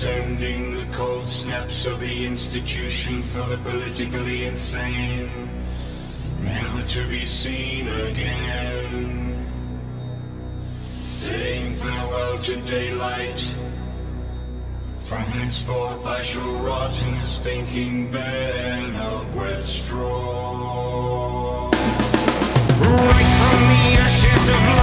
descending the cold steps of the institution for the politically insane, never to be seen again. Saying farewell to daylight. From henceforth I shall rot in a stinking bed of wet straw. Right from the ashes of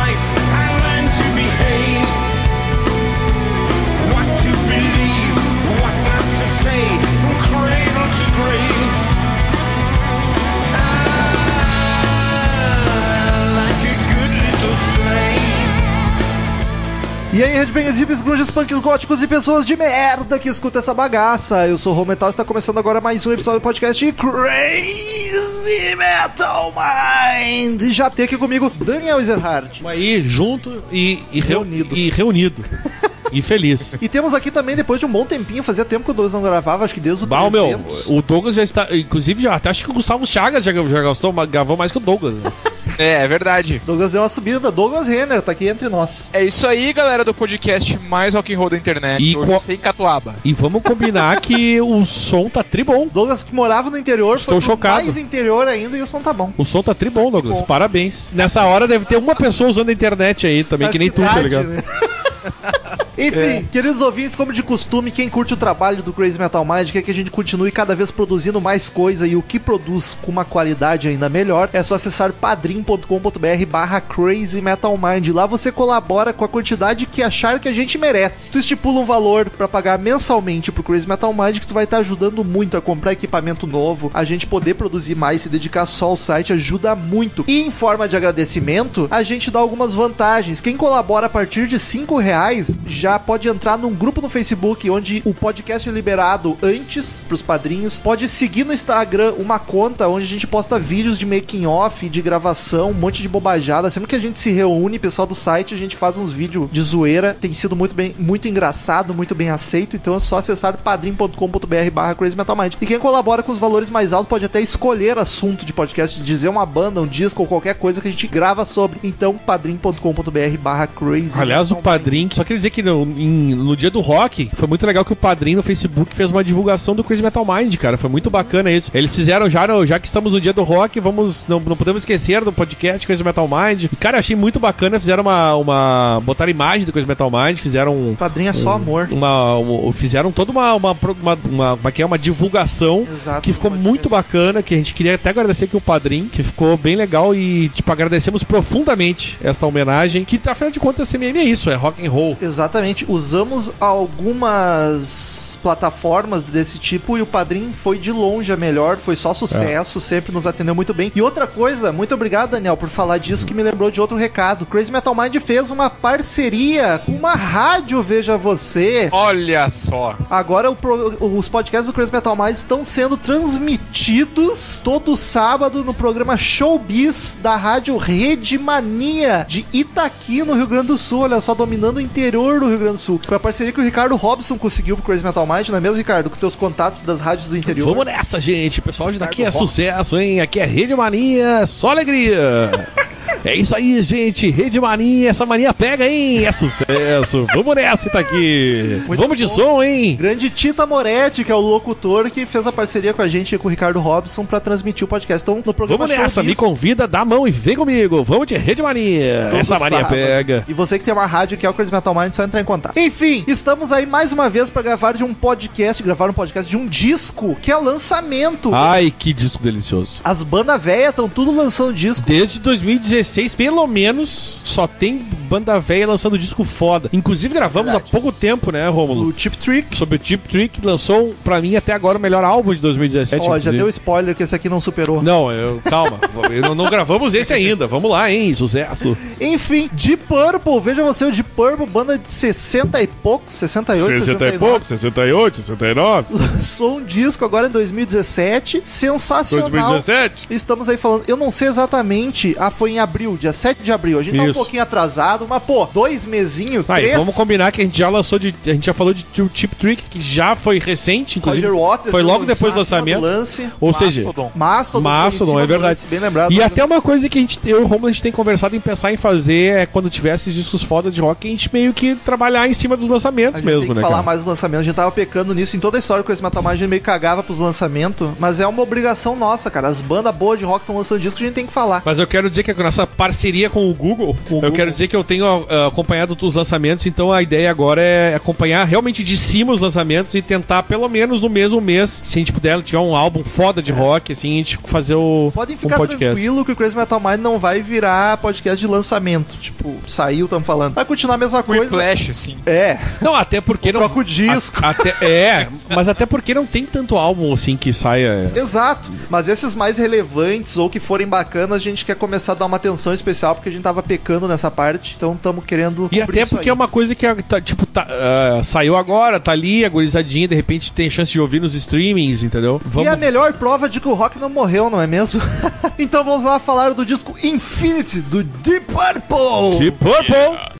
E aí, headbangers, hippies, grunges, punks, góticos e pessoas de merda que escutam essa bagaça. Eu sou o Metal e está começando agora mais um episódio do podcast Crazy Metal Mind. E já tem aqui comigo Daniel Ezerhard. Aí junto e, e reu- Reunido. E reunido. e feliz. E temos aqui também, depois de um bom tempinho, fazia tempo que o Douglas não gravava, acho que desde o meu, 300. o Douglas já está. Inclusive, já, até acho que o Gustavo Chagas já, já gastou, gravou mais que o Douglas. né? É, é verdade. Douglas deu uma subida, Douglas Renner tá aqui entre nós. É isso aí, galera do podcast mais rock and roll da internet. E hoje qual- sem catuaba. E vamos combinar que o som tá tribom. Douglas que morava no interior, Estou foi chocado. mais interior ainda e o som tá bom. O som tá tribom, Douglas. Bom. Parabéns. Nessa hora deve ter uma pessoa usando a internet aí também, Na que nem tu, tá cidade, ligado? né? Enfim, queridos ouvintes, como de costume, quem curte o trabalho do Crazy Metal Mind quer que a gente continue cada vez produzindo mais coisa e o que produz com uma qualidade ainda melhor, é só acessar padrim.com.br barra Crazy Metal Mind. Lá você colabora com a quantidade que achar que a gente merece. Tu estipula um valor pra pagar mensalmente pro Crazy Metal Mind que tu vai estar ajudando muito a comprar equipamento novo, a gente poder produzir mais, se dedicar só ao site, ajuda muito. E em forma de agradecimento, a gente dá algumas vantagens. Quem colabora a partir de 5 reais já pode entrar num grupo no Facebook onde o podcast é liberado antes pros padrinhos. Pode seguir no Instagram uma conta onde a gente posta vídeos de making off, de gravação, um monte de bobajada. Sempre que a gente se reúne, pessoal do site, a gente faz uns vídeos de zoeira. Tem sido muito bem, muito engraçado, muito bem aceito. Então é só acessar padrim.com.br barra Crazy Metal Mind. E quem colabora com os valores mais altos pode até escolher assunto de podcast, dizer uma banda, um disco ou qualquer coisa que a gente grava sobre. Então, padrim.com.br barra Crazy Aliás, o padrinho, só queria dizer que no, em- no dia do rock, foi muito legal que o padrinho no Facebook fez uma divulgação do Crazy Metal Mind, cara. Foi muito bacana isso. Eles fizeram já, já que estamos no dia do rock, vamos. Não, não podemos esquecer do podcast Crazy Metal Mind. E, cara, eu achei muito bacana. Fizeram uma. uma botaram imagem do Crazy Metal Mind, fizeram um- Padrinho é só amor. uma, um- fizeram toda uma uma, uma, uma, uma, que é uma divulgação Exato, que ficou muito bacana, que a gente queria até agradecer aqui o padrinho, que ficou bem legal e tipo agradecemos profundamente essa homenagem, que afinal de contas CMM é isso, é rock and roll. Exatamente. Usamos algumas plataformas desse tipo e o Padrim foi de longe a melhor, foi só sucesso, sempre nos atendeu muito bem. E outra coisa, muito obrigado, Daniel, por falar disso, que me lembrou de outro recado. Crazy Metal Mind fez uma parceria com uma rádio, veja você. Olha só. Agora pro- os podcasts do Crazy Metal Mind estão sendo transmitidos todo sábado no programa Showbiz da rádio Rede Mania de Itaqui, no Rio Grande do Sul. Olha só, dominando o interior do Rio Grande do Sul. Foi a parceria que o Ricardo Robson conseguiu pro Crazy Metal Mind, não é mesmo, Ricardo? Com teus contatos das rádios do interior. Vamos nessa, gente. O pessoal de daqui é sucesso, hein? Aqui é Rede Mania, só alegria. É isso aí, gente. Rede Mania, essa mania pega, hein? É sucesso. Vamos nessa, tá aqui. Muito Vamos de bom. som, hein? Grande Tita Moretti, que é o locutor que fez a parceria com a gente e com o Ricardo Robson pra transmitir o podcast. Então, no programa Vamos nessa, me convida, dá a mão e vem comigo. Vamos de Rede Mania. Todo Essa mania sábado. pega. E você que tem uma rádio que é o Crazy Metal Mind, só entrar em contato. Enfim, estamos aí mais uma vez pra gravar de um podcast, gravar um podcast de um disco que é lançamento. Ai, que disco delicioso. As bandas velhas estão tudo lançando disco. Desde 2016, pelo menos, só tem banda velha lançando disco foda. Inclusive, gravamos há pouco tempo, né, Rômulo? O Chip Trick. Sobre o Chip Trick, lançou, pra mim, até agora o melhor álbum de 2017. Ó, já inclusive. deu spoiler que esse aqui não superou. Não, eu, calma. não, não gravamos esse ainda. Vamos lá, hein? Sucesso. Enfim, Deep Purple, veja você, o Deep Purple, banda de 60 e poucos, 68, 69. 68, 69. Lançou um disco agora em 2017, sensacional. 2017. Estamos aí falando, eu não sei exatamente, ah, foi em abril, dia 7 de abril. A gente tá um Isso. pouquinho atrasado, mas pô, dois mesinhos, Aí, três. vamos combinar que a gente já lançou de. A gente já falou de Chip Trick, que já foi recente, inclusive. Roger Waters foi logo depois do lançamento. lance. Ou seja, Mastodon. Mastodon, é do verdade. lance, bem lembrado. E até uma coisa que a gente, eu e o Romulo, a gente tem conversado em pensar em fazer é quando tiver esses discos foda de rock, a gente meio que trabalhar em cima dos lançamentos A gente mesmo, tem que né? falar cara? mais dos lançamentos. A gente tava pecando nisso em toda a história que o Crazy Metal Mind a gente meio cagava pros lançamentos. Mas é uma obrigação nossa, cara. As bandas boas de rock estão lançando disco, a gente tem que falar. Mas eu quero dizer que a nossa parceria com o Google, Com o eu Google. quero dizer que eu tenho ah, acompanhado os lançamentos, então a ideia agora é acompanhar realmente de cima os lançamentos e tentar, pelo menos no mesmo mês, se a gente puder tiver um álbum foda de rock, assim, a gente fazer o Podem um ficar podcast. tranquilo que o Crazy Metal Mind não vai virar podcast de lançamento. Tipo, saiu, estamos falando. Vai continuar a mesma coisa. Assim. É, Não, até porque não. troca o disco. a- até, é, mas até porque não tem tanto álbum assim que saia. Exato. Mas esses mais relevantes ou que forem bacanas, a gente quer começar a dar uma atenção especial porque a gente tava pecando nessa parte. Então estamos querendo. E até porque é uma coisa que, tá, tipo, tá, ah, saiu agora, tá ali, agorizadinha, de repente tem chance de ouvir nos streamings, entendeu? E a melhor prova de que o rock não morreu, não é mesmo? então vamos lá falar do disco Infinity do Deep Purple. Deep Purple!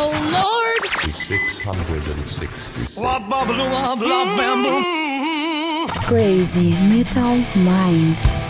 Oh Lord! 666. Crazy Metal Mind.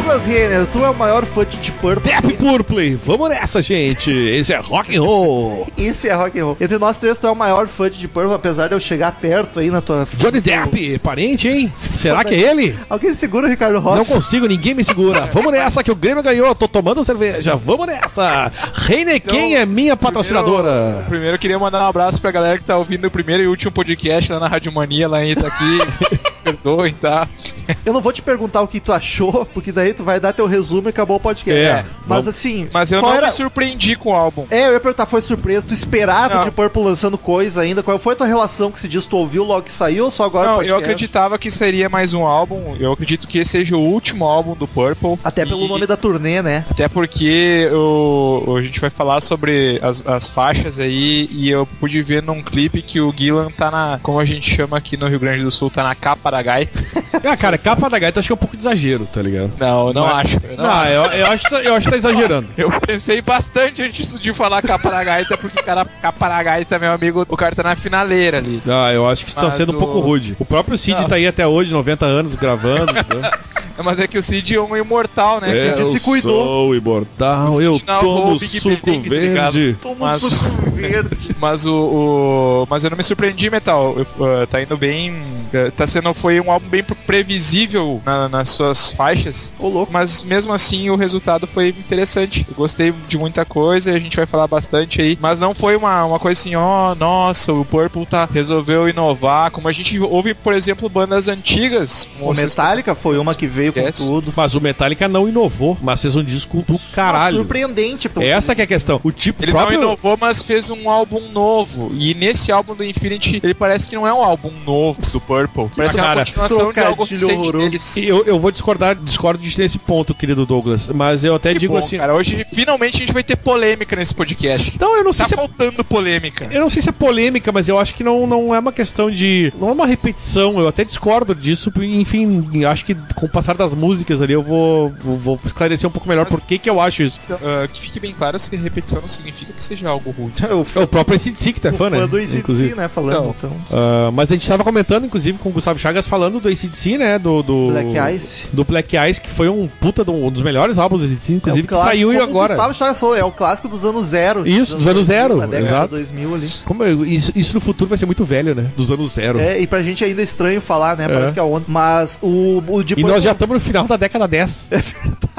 Douglas Renner, tu é o maior fã de Deep Purple. Deep Purple! Vamos nessa, gente! Esse é rock and roll! Esse é rock and roll. Entre nós três, tu é o maior fã de Deep Purple, apesar de eu chegar perto aí na tua... Johnny Depp, parente, hein? Será que é ele? Alguém segura o Ricardo Não Rossi? consigo, ninguém me segura. Vamos nessa que o Grêmio ganhou. Tô tomando cerveja. Vamos nessa. Heineken é minha patrocinadora. Primeiro, primeiro eu queria mandar um abraço pra galera que tá ouvindo o primeiro e último podcast lá na Rádio Mania, lá em Itaqui. Perdoem, tá? Eu não vou te perguntar o que tu achou, porque daí tu vai dar teu resumo e acabou o podcast. É. Mas assim... Mas eu não era... me surpreendi com o álbum. É, eu ia perguntar, foi surpresa? Tu esperava Não. de Purple lançando coisa ainda? Qual foi a tua relação com esse disco? Tu ouviu logo que saiu ou só agora Não, eu podcast? acreditava que seria mais um álbum. Eu acredito que esse seja o último álbum do Purple. Até pelo E- nome da turnê, né? Até porque o, a gente vai falar sobre as, as faixas aí e eu pude ver num clipe que o Gillan tá na, como a gente chama aqui no Rio Grande do Sul, tá na capa da gaita. Ah, cara, capa da gaita acho que é um pouco de exagero, tá ligado? Não, não é- acho. eu não Não, acho. eu, eu, acho, que tá- eu acho que tá exagerando. Eu pensei bastante antes de falar capa da gaita, porque cara, capa da gaita, meu amigo, o cara tá na finaleira ali. Ah, eu acho que está Mas sendo um o- pouco rude. O próprio Cid tá aí até hoje, 90 anos, gravando. entendeu? Mas é que o Cid é um imortal, né? Cid eu se cuidou. sou imortal, eu Cid tomo Big suco tá verde. Toma Mas- suco verde. Mas o, o- Mas eu não me surpreendi, Metal. Eu, uh, tá indo bem. uh, Tá sendo. Foi um álbum bem previsível na- nas suas faixas. Ô, louco. Mas mesmo assim o resultado foi interessante. Eu gostei de muita coisa e a gente vai falar bastante aí. Mas não foi uma, uma coisa assim, ó, nossa, o Purple tá, resolveu inovar. Como a gente ouve, por exemplo, bandas antigas. O Metallica foi uma que veio com Yes. tudo. Mas o Metallica não inovou, mas fez um disco do caralho. Surpreendente. pelo Essa que é a questão. O tipo Ele próprio... não inovou, mas fez um álbum novo. E nesse álbum do Infinity, ele parece que não é um álbum novo do Purple. Parece que é uma cara, continuação de algo recente deles. Eu, eu vou discordar, discordo de nesse ponto, querido Douglas. Mas eu até Que digo bom, assim. cara, hoje finalmente a gente vai ter polêmica nesse podcast. Então, eu não sei Tá se é faltando polêmica. Eu não sei se é polêmica, mas eu acho que não, não é uma questão de. Não é uma repetição, eu até discordo disso. Enfim, acho que com o passar das músicas ali eu vou, vou, vou esclarecer um pouco melhor por que, que eu acho isso. Ah, que fique bem claro que repetição não significa que seja algo ruim. O É fã, o próprio ACDC que tu é o fã, né? fã do ACDC, Inclusive. né? Falando, então. Ah, mas a gente estava comentando, inclusive, com o Gustavo Chagas falando do ACDC, né? Do, do Black Ice. Do Black Ice, que foi um puta de um, um dos melhores álbuns do ACDC, inclusive, É o que clássico, saiu e como o agora. Gustavo Chagas falou, é o clássico dos anos zero. Isso, dos anos zero, Na década exato. de 2000 ali. Como isso, isso no futuro vai ser muito velho, né? Dos anos zero. É, e pra gente ainda é estranho falar, né? Parece que é ontem. Mas o, o de E nós já estamos no final da década 10.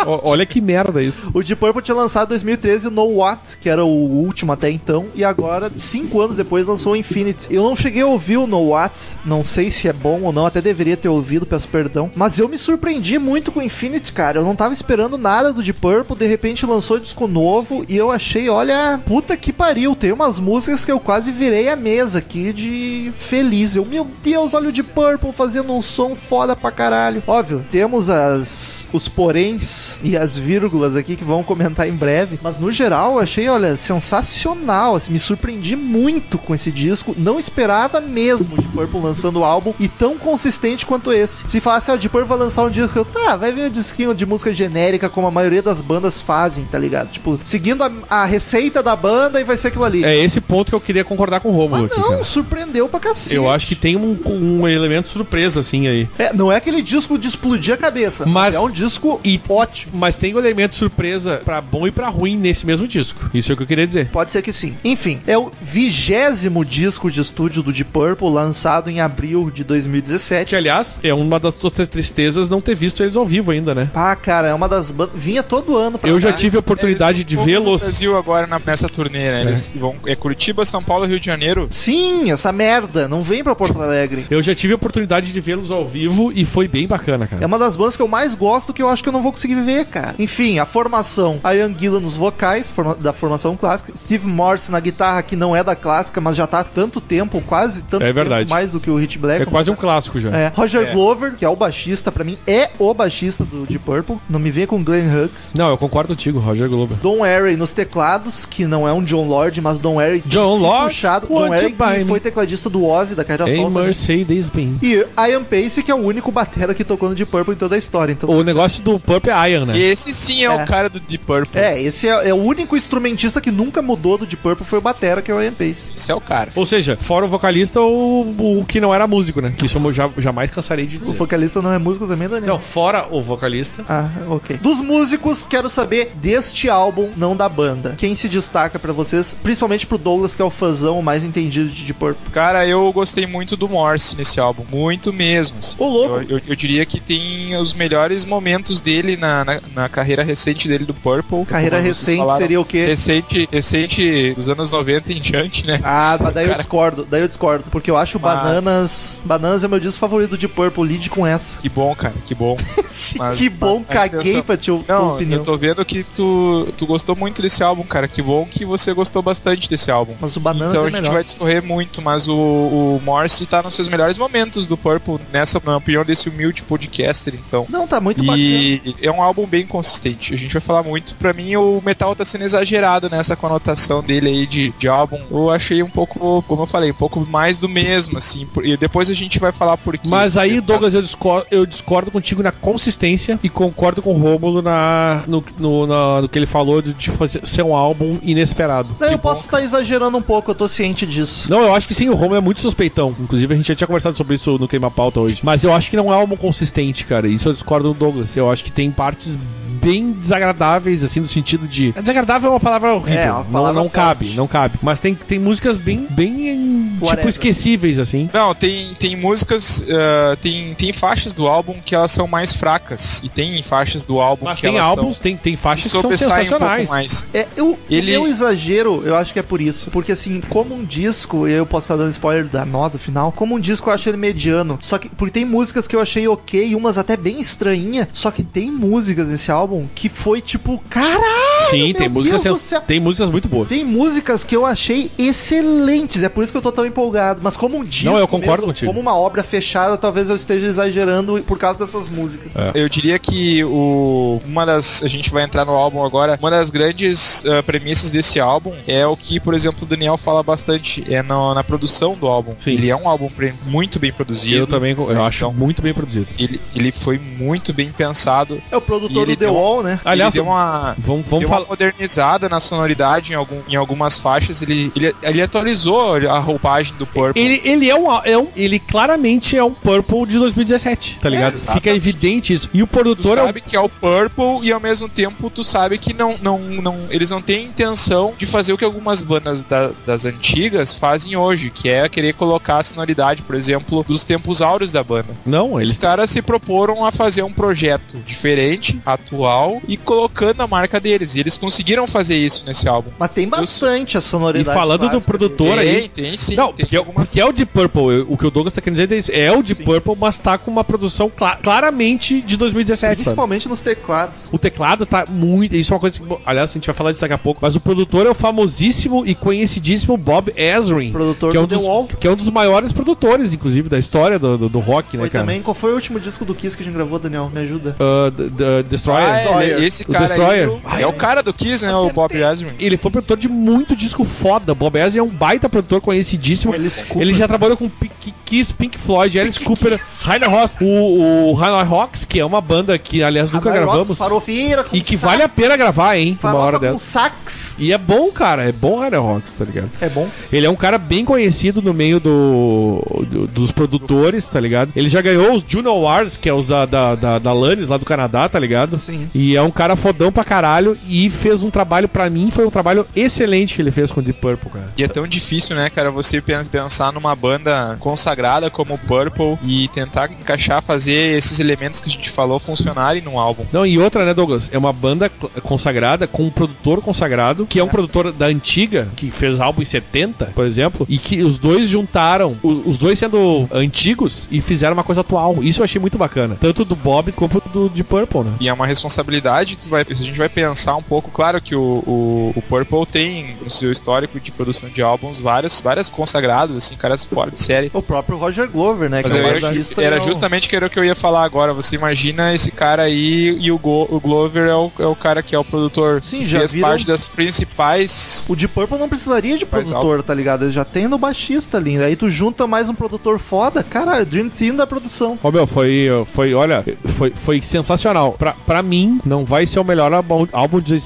Ó, Olha que merda isso. O Deep Purple tinha lançado em 2013 o No What, que era o último até então, e agora, cinco anos depois, lançou o Infinity. Eu não cheguei a ouvir o No What, não sei se é bom ou não, até deveria ter ouvido, peço perdão, mas eu me surpreendi muito com o Infinity, cara. Eu não tava esperando nada do Deep Purple, de repente lançou disco novo e eu achei, olha, puta que pariu. Tem umas músicas que eu quase virei a mesa aqui de feliz. Eu, meu Deus, olha o Deep Purple fazendo um som foda pra caralho. Óbvio, temos as os poréns e as vírgulas aqui que vão comentar em breve, mas no geral eu achei, olha, sensacional. Assim, me surpreendi muito com esse disco. Não esperava mesmo Deep Purple lançando o álbum e tão consistente quanto esse. Se falasse, ó, o Deep Purple vai lançar um disco, eu, tá, vai vir um disquinho de música genérica como a maioria das bandas fazem, tá ligado? Tipo, seguindo a, a receita da banda e vai ser aquilo ali. É esse ponto que eu queria concordar com o Romulo Mas aqui, não, cara. surpreendeu pra cacete. Eu acho que tem um, um elemento surpresa, assim, aí. É, não é aquele disco de explodir a cabeça, mas, Mas- é um disco E- ótimo. Mas tem um elemento surpresa pra bom e pra ruim nesse mesmo disco. Isso é o que eu queria dizer. Pode ser que sim. Enfim, é o vigésimo disco de estúdio do Deep Purple, lançado em abril de 2017. Que, aliás, é uma das outras tristezas não ter visto eles ao vivo ainda, né? Ah, cara, é uma das bandas. Vinha todo ano pra Eu já tive a oportunidade de vão no vê-los. Brasil agora na- nessa turnê, né? Eles vão. É Curitiba, São Paulo, Rio de Janeiro. Sim, essa merda. Não vem pra Porto Alegre. Eu já tive a oportunidade de vê-los ao vivo e foi bem bacana, É cara. uma das bandas que eu mais gosto que eu acho que eu não vou conseguir ver, cara. Enfim, a formação. A Ian Gillan nos vocais, forma- da formação clássica. Steve Morse na guitarra, que não é da clássica, mas já tá há tanto tempo, quase tanto É verdade. tempo, mais do que o Hit Black. É quase um clássico já. É, Roger É. Glover, que é o baixista, pra mim é o baixista do Deep Purple. Não me venha com Glenn Hughes. Não, eu concordo contigo, Roger Glover. Don Airey nos teclados, que não é um John Lord, mas Don Airey John Lord? puxado. Don buy que foi tecladista do Ozzy, da carreira Em solo também. Mercedes Benz. E Ian Pace, que é o único batera que tocou no Deep Purple em toda a história. Então, O negócio do Pump é Né? Esse sim é, É. o cara do Deep Purple. É, esse é, é o único instrumentista que nunca mudou do Deep Purple foi o batera, que é o Ian Pace. Esse é o cara. Ou seja, fora o vocalista, o, o que não era músico, né? Que isso eu já, jamais cansarei de O dizer. vocalista não é músico também, Daniel? Não, fora o vocalista. Ah, ok. Dos músicos, quero saber deste álbum, não da banda. Quem se destaca pra vocês, principalmente pro Douglas, que é o fãzão o mais entendido de Deep Purple. Cara, eu gostei muito do Morse nesse álbum. Muito mesmo. Ô, louco. Eu, eu- eu diria que tem os melhores momentos dele na, na, na carreira recente dele do Purple. Carreira recente falaram. seria o quê? Recente, recente dos anos 90 em diante, né? Ah, mas daí eu Cara. discordo, daí eu discordo, porque eu acho Mas- Bananas... Bananas é meu disco favorito Deep Purple, lide com essa. Que bom, cara, que bom. Mas- que bom, caguei atenção. pra tua Não, opinião. eu tô vendo que tu, tu gostou muito desse álbum, cara. Que bom que você gostou bastante desse álbum. Mas o Bananas então é a gente melhor. vai discorrer muito, mas o, o Morse tá nos seus melhores momentos do Purple, nessa na opinião desse humilde podcaster, então. Não, tá muito bacana. E é um álbum bem consistente. A gente vai falar muito. Pra mim, o metal tá sendo exagerado nessa conotação dele aí de, de álbum. Eu achei um pouco, como eu falei, um pouco mais do mesmo, assim. por- E depois a gente vai falar por quê. Mas aí, Douglas, eu discordo, eu discordo contigo na consistência e concordo com o Rômulo na, no, no, na- no que ele falou de, de fazer, ser um álbum inesperado. Daí eu posso estar exagerando um pouco, eu tô ciente disso. Não, eu acho que sim, o Romulo é muito suspeitão. Inclusive, a gente já tinha conversado sobre isso no Queima Pauta hoje. Mas eu acho que não é um álbum consistente, cara. Isso eu discordo do Douglas. Eu acho que tem partes bem desagradáveis, assim, no sentido de. Desagradável é uma palavra horrível. É, uma Não- palavra não, forte. cabe, não cabe. Mas tem, tem músicas bem, bem tipo, Whatever. esquecíveis, assim. Não, tem, tem músicas, ah, tem, tem faixas do álbum que elas são mais fracas. E tem faixas do álbum Mas que tem elas álbuns, são, tem, tem faixas se que são sensacionais. Um mais. É, eu, Ele- o meu exagero, eu acho que é por isso. Porque assim, como um disco, eu posso estar dando spoiler da nota final, como um disco eu acho ele mediano. Só que, porque tem músicas que eu achei ok, umas até bem estranhinha. Só que tem músicas nesse álbum que foi tipo, caralho! Sim, tem músicas, sens- céu. tem músicas muito boas. Tem músicas que eu achei excelentes, é por isso que eu tô tão empolgado. Mas como um disco, Não, eu concordo mesmo, contigo. como uma obra fechada, talvez eu esteja exagerando por causa dessas músicas. É. Eu diria que o, uma das. A gente vai entrar no álbum agora. Uma das grandes ah, premissas desse álbum é o que, por exemplo, o Daniel fala bastante. É na, na produção do álbum. Sim. Ele é um álbum pre- muito bem produzido. Eu também eu acho Então, muito bem produzido. Ele, ele foi muito bem pensado. É o produtor ele do The deu- Wall, né? Aliás, uma. vamos, vamos deu uma modernizada na sonoridade em, algum, em algumas faixas. Ele, ele, ele atualizou a roupagem do Purple. Ele, ele é, um, é um. Ele claramente é um Purple de 2017, tá ligado? exatamente. Fica evidente isso. E o Tu produtor é o sabe que é o Purple e ao mesmo tempo tu sabe que não, não, não, eles não têm intenção de fazer o que algumas bandas da- das antigas fazem hoje, que é querer colocar a sonoridade, por exemplo, dos tempos áureos da banda. Não, Os eles. caras se proporam a fazer um projeto diferente, atual e colocando a marca deles. E eles conseguiram fazer isso nesse álbum. Mas tem bastante a E sonoridade. falando do produtor dele. aí. Tem, tem sim. Não, tem porque, é- algumas- porque é o de Purple. O que o Douglas tá querendo dizer é isso. É o de. Purple, mas tá com uma produção cla- claramente de 2017. sabe? Principalmente nos teclados. O teclado tá muito. Isso é uma coisa que. Aliás, a gente vai falar disso daqui a pouco. Mas o produtor é o famosíssimo e conhecidíssimo Bob Ezrin. Produtor que é um do The dos, Wall. Que é um dos maiores produtores, inclusive, da história do, do, do rock, né, Foi cara? também. Qual foi o último disco do Kiss que a gente gravou, Daniel? Me ajuda. Uh, the, the Destroyer. Ah, Destroyer. ele- esse O cara Destroyer. aí, é o cara do Kiss, né? O Bob Ezrin. Ele foi produtor de muito disco foda. Bob Ezrin é um baita produtor conhecidíssimo. Ele já trabalhou com Pink- Kiss, Pink Floyd, Alice Cooper, Rainer Ross, o, o Rainer Rocks, que é uma banda que, aliás, nunca gravamos. Rocks, Farofeira com E que sax. vale a pena gravar, hein? Uma Farofa hora com dessa. sax. E é bom, cara. É bom Rainer Rocks, tá ligado? É bom. Ele é um cara bem conhecido no meio do, do- dos produtores, tá ligado? Ele já ganhou os Juno Awards, que é os da, da, da, da Lannis, lá do Canadá, tá ligado? Sim. E é um cara fodão pra caralho e fez um trabalho, pra mim, foi um trabalho excelente que ele fez com o Deep Purple, cara. E é tão difícil, né, cara, você pen- pensar numa banda consagrada como o Purple e tentar encaixar, fazer esses elementos que a gente falou funcionarem num álbum. Não, e outra, né, Douglas? É uma banda consagrada, com um produtor consagrado, que é um produtor da antiga, que fez álbum em 70, por exemplo, e que os dois juntaram, os dois sendo antigos e fizeram uma coisa atual. Isso eu achei muito bacana. Tanto do Bob quanto do Deep Purple, né? E é uma responsabilidade, tu vai, se a gente vai pensar um pouco. Claro que o, o, o, Purple tem no seu histórico de produção de álbuns vários, várias consagrados, assim, caras fora de série. O próprio Roger Glover, né? Mas que é era, é ju era justamente o que eu ia falar agora. Você imagina esse cara aí e o, Go o Glover é o, é o cara que é o produtor. Sim, já fez viram... parte das principais. O de Purple não precisaria de produtor, álbum. tá ligado? Ele já tem no baixista ali. Né? Aí tu junta mais um produtor foda, cara, Dream Team da produção. Ô, meu, foi, foi, olha, foi, foi sensacional. Pra, pra mim, não vai ser o melhor álbum de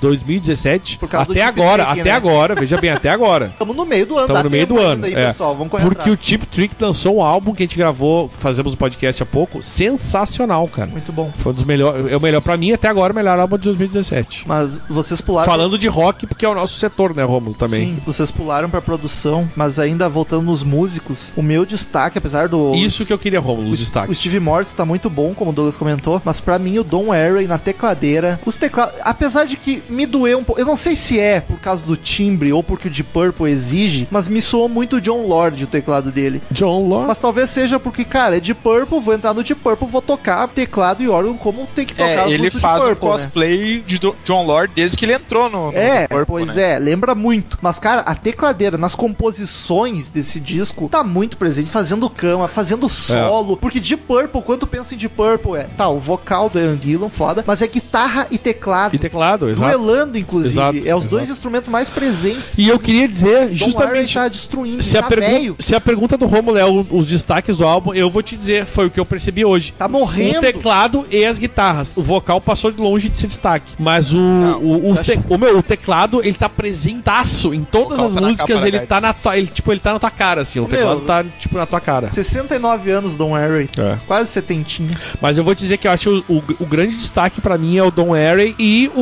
2017. até agora, trick, até né? agora, veja bem, até agora. Estamos no meio do ano, Estamos no meio do ano. Daí, é. pessoal, vamos Porque atrás. o Tip Trick lançou um álbum que a gente gravou, fazemos um podcast há pouco, sensacional, cara. Muito bom. Foi um dos melhores, é o melhor para mim até agora, o melhor álbum de 2017. Mas vocês pularam Falando de rock, porque é o nosso setor, né, Romulo, também. Sim, vocês pularam para produção, mas ainda voltando nos músicos, o meu destaque, apesar do Isso que eu queria, Romulo, os destaques. O Steve Morse tá muito bom, como o Douglas comentou, mas para mim o Don Airy na tecladeira, os teclados apesar de que me doeu um pouco, eu não sei se é por causa do timbre ou porque o Deep Purple exige, mas me soou muito John Lord o teclado dele. John Lord. Mas talvez seja porque, cara, é Deep Purple, vou entrar no Deep Purple, vou tocar teclado e órgão como tem que tocar É, as ele faz o Deep Purple, né? cosplay de Do- John Lord desde que ele entrou no, no É, Purple, pois né? é, lembra muito. Mas, cara, a tecladeira nas composições desse disco tá muito presente, fazendo cama, fazendo solo. Porque Deep Purple, quando pensa em Deep Purple, é, tá, o vocal do Ian Gillan, foda, mas é guitarra e teclado. E teclado, exato. Duelando, inclusive. Exato, é os exato. dois instrumentos mais presentes. E eu queria dizer, Don Airey justamente. tá destruindo, Se a, tá pergun- velho, se a pergunta do Romulo é o- os destaques do álbum, eu vou te dizer, foi o que eu percebi hoje. tá morrendo. O teclado e as guitarras. O vocal passou de longe de ser destaque. Mas o, o, os te- o meu, o teclado, ele tá presentaço em todas vocal as tá músicas, capa ele tá na tua, ele, tipo, ele tá na tua cara, assim. O Meu, teclado tá, tipo, na tua cara. 69 anos, Don Airey. É. Quase setentinha. Mas eu vou te dizer que eu acho o, o, o grande destaque pra mim é o Don Airey e o,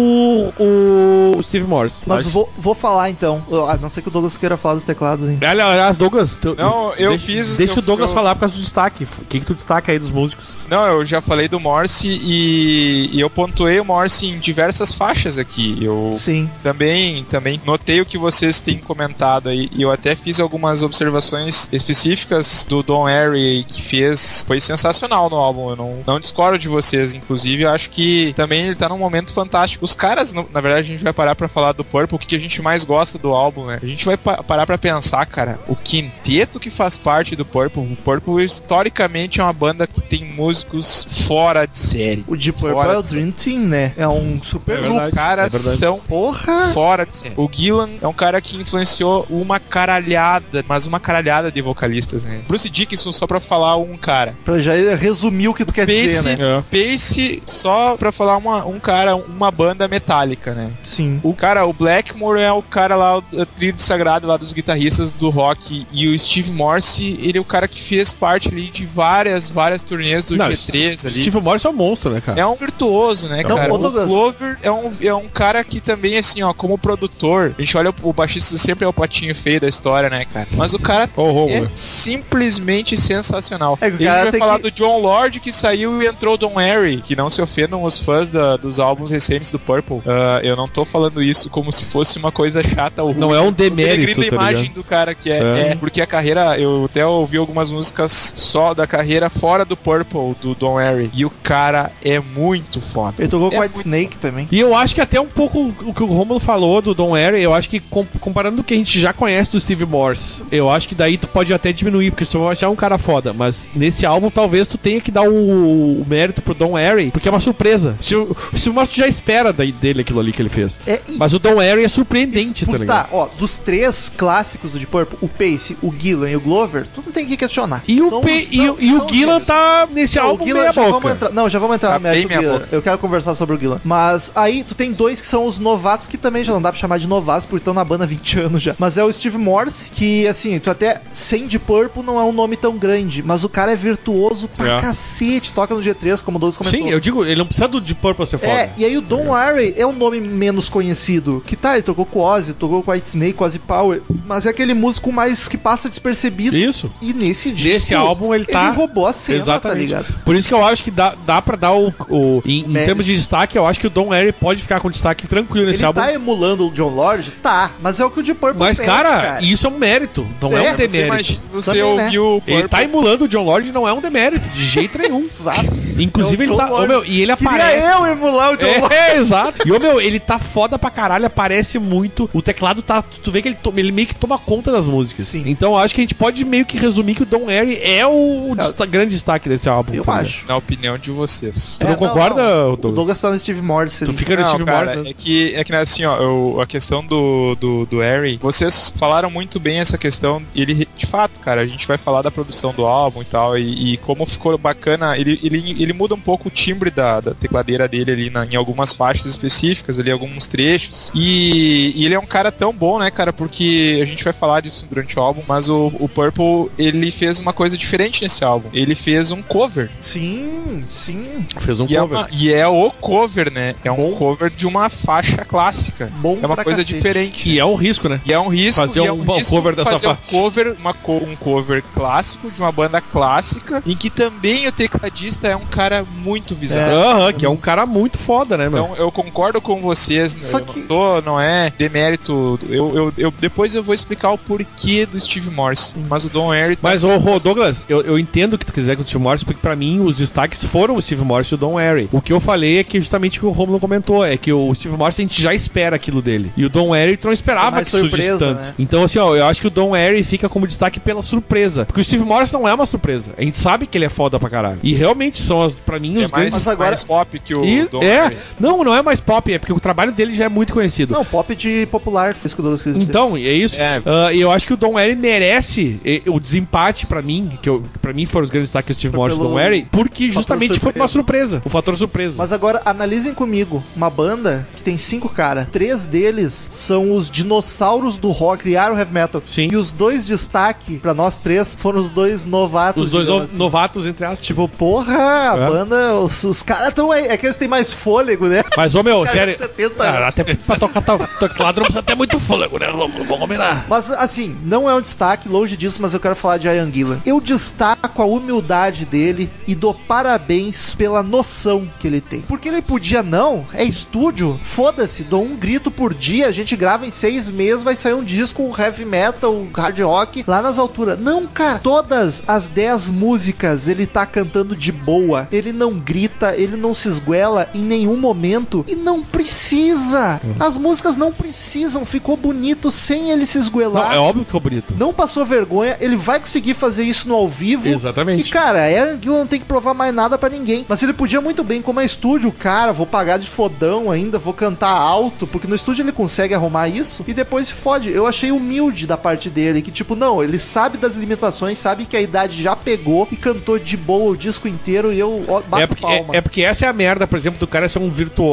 o Steve Morse. Mas vou, vou falar então. A não ser que o Douglas queira falar dos teclados, hein? Aliás, Douglas, tu- Não, eu deixa, fiz- Deixa eu- o Douglas eu- falar por causa do destaque. O que, que tu destaca aí dos músicos? Não, eu já falei do Morse e, e eu pontuei o Morse em diversas faixas aqui. Eu Sim. também, também notei o que vocês têm comentado aí e eu até fiz algumas observações específicas do Don Airey que fez. Foi sensacional no álbum. Eu não, não discordo de vocês. Inclusive, eu acho que também ele tá num momento fantástico. Os caras, na verdade, a gente vai parar pra falar do Purple, o que, que a gente mais gosta do álbum, né? A gente vai pa- parar pra pensar, cara, o quinteto que faz parte do Purple. O Purple, historicamente, é uma banda que tem músicos fora de série. O Deep Purple Fora é o de Dream Team, né? É um super É grupo. Os caras é são Porra! fora de série. O Gillan é um cara que influenciou uma caralhada, mas uma caralhada de vocalistas, né? Bruce Dickinson, só pra falar um cara. Pra já resumir o que tu quer dizer, Pace, né? Pace, só pra falar uma, um cara, uma banda metálica, né? Sim. O cara, o Blackmore é o cara lá, o trio sagrado lá dos guitarristas do rock. E o Steve Morse, ele é o cara que fez parte ali de várias, várias turnês do Não, G3 ali. Steve Morris é um monstro, né, cara? É um virtuoso, né, Então, cara? ô, O Glover é um, é um cara que também, assim, ó, como produtor, a gente olha o baixista sempre é o patinho feio da história, né, cara? Mas o cara Romulo. é simplesmente sensacional. É e cara gente vai falar que- do John Lord que saiu e entrou o Don Harry, que não se ofendam os fãs da- dos álbuns recentes do Purple. Ah, eu não tô falando isso como se fosse uma coisa chata ou Não é um demérito, a tá imagem ligado? do cara que é, É. é, porque a carreira, eu até ouvi algumas músicas só da carreira fora do Purple, do Don Harry, e o cara é muito foda. Ele tocou É com White Snake também. E eu acho que até um pouco o que o Romulo falou do Don Harry, eu acho que com- comparando o que a gente já conhece do Steve Morse, eu acho que daí tu pode até diminuir, porque se tu vai achar um cara foda, mas nesse álbum talvez tu tenha que dar o, o mérito pro Don Harry, porque é uma surpresa. Se o, o Steve Morse tu já espera daí, dele aquilo ali que ele fez. É, e- Mas o Don Harry é Isso, surpreendente, tá porque ligado? ó, dos três clássicos do Deep Purple, o Pace, o Gillan e o Glover, tu não tem que questionar. E o, São P- os- e, não, o- e o Gillan tá nesse Não, álbum o Gillan meia já boca. vamos entrar. Não, já vamos entrar Tá no mérito do Gillan. Eu quero conversar sobre o Gillan. Mas aí tu tem dois que são os novatos, que também já não dá pra chamar de novatos, porque estão na banda há 20 anos já. Mas é o Steve Morse, que assim, tu até sem de Purple não é um nome tão grande, mas o cara é virtuoso pra É. cacete. Toca no G3, como o Douglas comentou. Sim, eu digo, ele não precisa do Deep Purple ser foda. É, e aí o Don Harry é um nome menos conhecido. Que tá, ele tocou com Ozzy, tocou com White Snake, com Ozzy Power, mas é aquele músico mais que passa despercebido. Isso. E nesse disco, Nesse álbum ele tá- Ele roubou a cena, tá Exatamente. ligado? Por isso que eu acho que dá, dá pra dar o. o- em, em termos de destaque, eu acho que o Don Harry pode ficar com destaque tranquilo nesse Ele álbum. tá emulando o John Lord? Tá, mas é o que o Deep Purple Mas, pede, cara, isso é um mérito. Não é, É, um demérito. você né? ouviu o Ele tá emulando o John Lord não é um demérito, de jeito nenhum. Exato. Inclusive, É o ele tá. Lord. meu, e ele Queria aparece. eu emular o John Lord. É, exato. E, ô, meu, ele tá foda pra caralho, aparece muito. O teclado tá. Tu vê que ele, to- ele meio que toma conta das músicas. Sim. Então eu acho que a gente pode meio que resumir que o Don Harry é o, desta- grande destaque desse álbum. Eu ligado? acho. na opinião de vocês. Tu não concorda, O Douglas? Douglas tá no Steve Morse. Tu fica no Não, Steve cara, Morse mesmo. é que, é que assim, ó, eu- a questão do, do, do Harry, vocês falaram muito bem essa questão, ele, de fato, cara, a gente vai falar da produção do álbum e tal, e, e como ficou bacana, ele, ele, ele muda um pouco o timbre da, da tecladeira dele ali na- em algumas faixas específicas, ali, alguns trechos, e, e ele é um cara tão bom, né, cara, porque a gente vai falar disso durante o álbum, mas o, o Purple, ele fez uma coisa diferente nesse álbum, ele fez um cover, Sim, sim. Fez um e é, cover. uma- e é o cover, né? É um Bom. cover de uma faixa clássica. Bom é uma coisa cacete. diferente. E é um risco, né? E é um risco Fazer e é um- um risco cover dessa fazer um faixa. cover, uma co- um cover clássico de uma banda clássica, em que também o tecladista é um cara muito visado. Aham, que é um cara muito foda, né, meu? Então eu concordo com vocês, Só eu que- não, tô, não é demérito. Eu, eu, eu- depois eu vou explicar o porquê do Steve Morse. Mas o Don Harry. tá Mas, ô, Douglas, eu, eu entendo o que tu quiser com o Steve Morse, porque pra mim os destaques foram o Steve Morse e o Don Harry. O que eu falei é que justamente o que o Romulo comentou, é que o Steve Morse a gente já espera aquilo dele. E o Don Harry tu não É esperava mais que surgisse surpresa, tanto. né? Então, assim, ó, eu acho que o Don Harry fica como destaque pela surpresa. Porque o Steve Morse não é uma surpresa. A gente sabe que ele é foda pra caralho. E realmente são, as, pra mim, os é mais, grandes... Mas agora- mais pop que o E- Don é, Harry. não, não é mais pop, é porque o trabalho dele já é muito conhecido. Não, pop de popular, foi isso que o Douglas quis dizer. Então, é isso. É. E eu acho que o Don Harry merece o desempate pra mim, que eu, pra mim foram os grandes destaques do Steve Morse e Don Harry, porque justamente foi uma surpresa. O fator surpresa. Mas agora, analisem comigo. Uma banda que tem cinco caras. Três deles são os dinossauros do rock, criaram o heavy metal. Sim. E os dois destaque, pra nós três, foram os dois novatos. os dois no- assim. novatos, entre aspas. Tipo, porra, a É. banda, os, os caras estão aí. É que eles têm mais fôlego, né? Mas, ô meu, sério. 70 Ah, até pra tocar teclado não precisa ter muito fôlego, né? Vamos, vamos combinar. Mas assim, não é um destaque, longe disso, mas eu quero falar de Ian Gillan. Eu destaco a humildade dele e dou parabéns pela noção que ele tem. Porque ele podia não, é estúdio, foda-se, dou um grito por dia, a gente grava em seis meses, vai sair um disco heavy metal, hard rock, lá nas alturas. Não, cara, todas as dez músicas ele tá cantando de boa, ele não grita, ele não se esguela em nenhum momento e não precisa. As músicas não precisam, ficou bonito sem ele se esguelar. Não, é óbvio que é bonito. Não passou vergonha, ele vai conseguir fazer isso no ao vivo. Exatamente. E cara, Aaron Gillan não tem que provar mais nada pra ninguém. Mas ele podia muito bem, como é estúdio, cara, vou pagar de fodão ainda, vou cantar alto, porque no estúdio ele consegue arrumar isso e depois se fode. Eu achei humilde da parte dele, que tipo, não, ele sabe das limitações, sabe que a idade já pegou e cantou de boa o disco inteiro e eu ó, bato É porque, palma. é, é porque essa é a merda, por exemplo, do cara ser um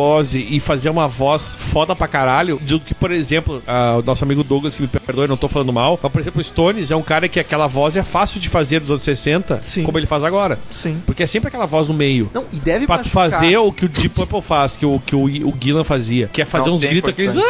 virtuose e fazer uma voz foda pra caralho. Do que, por exemplo, o nosso amigo Douglas, que me perdoe, não tô falando mal. Mas, por exemplo, o Stones é um cara que aquela voz é fácil de fazer dos anos 60, Sim. como ele faz agora. Sim. Porque é sempre aquela voz no meio. Não, e deve Pra machucar. fazer o que o Deep Purple faz, que o, que o, o Gillan fazia. Que é fazer Não uns gritos aqueles. "Ah!"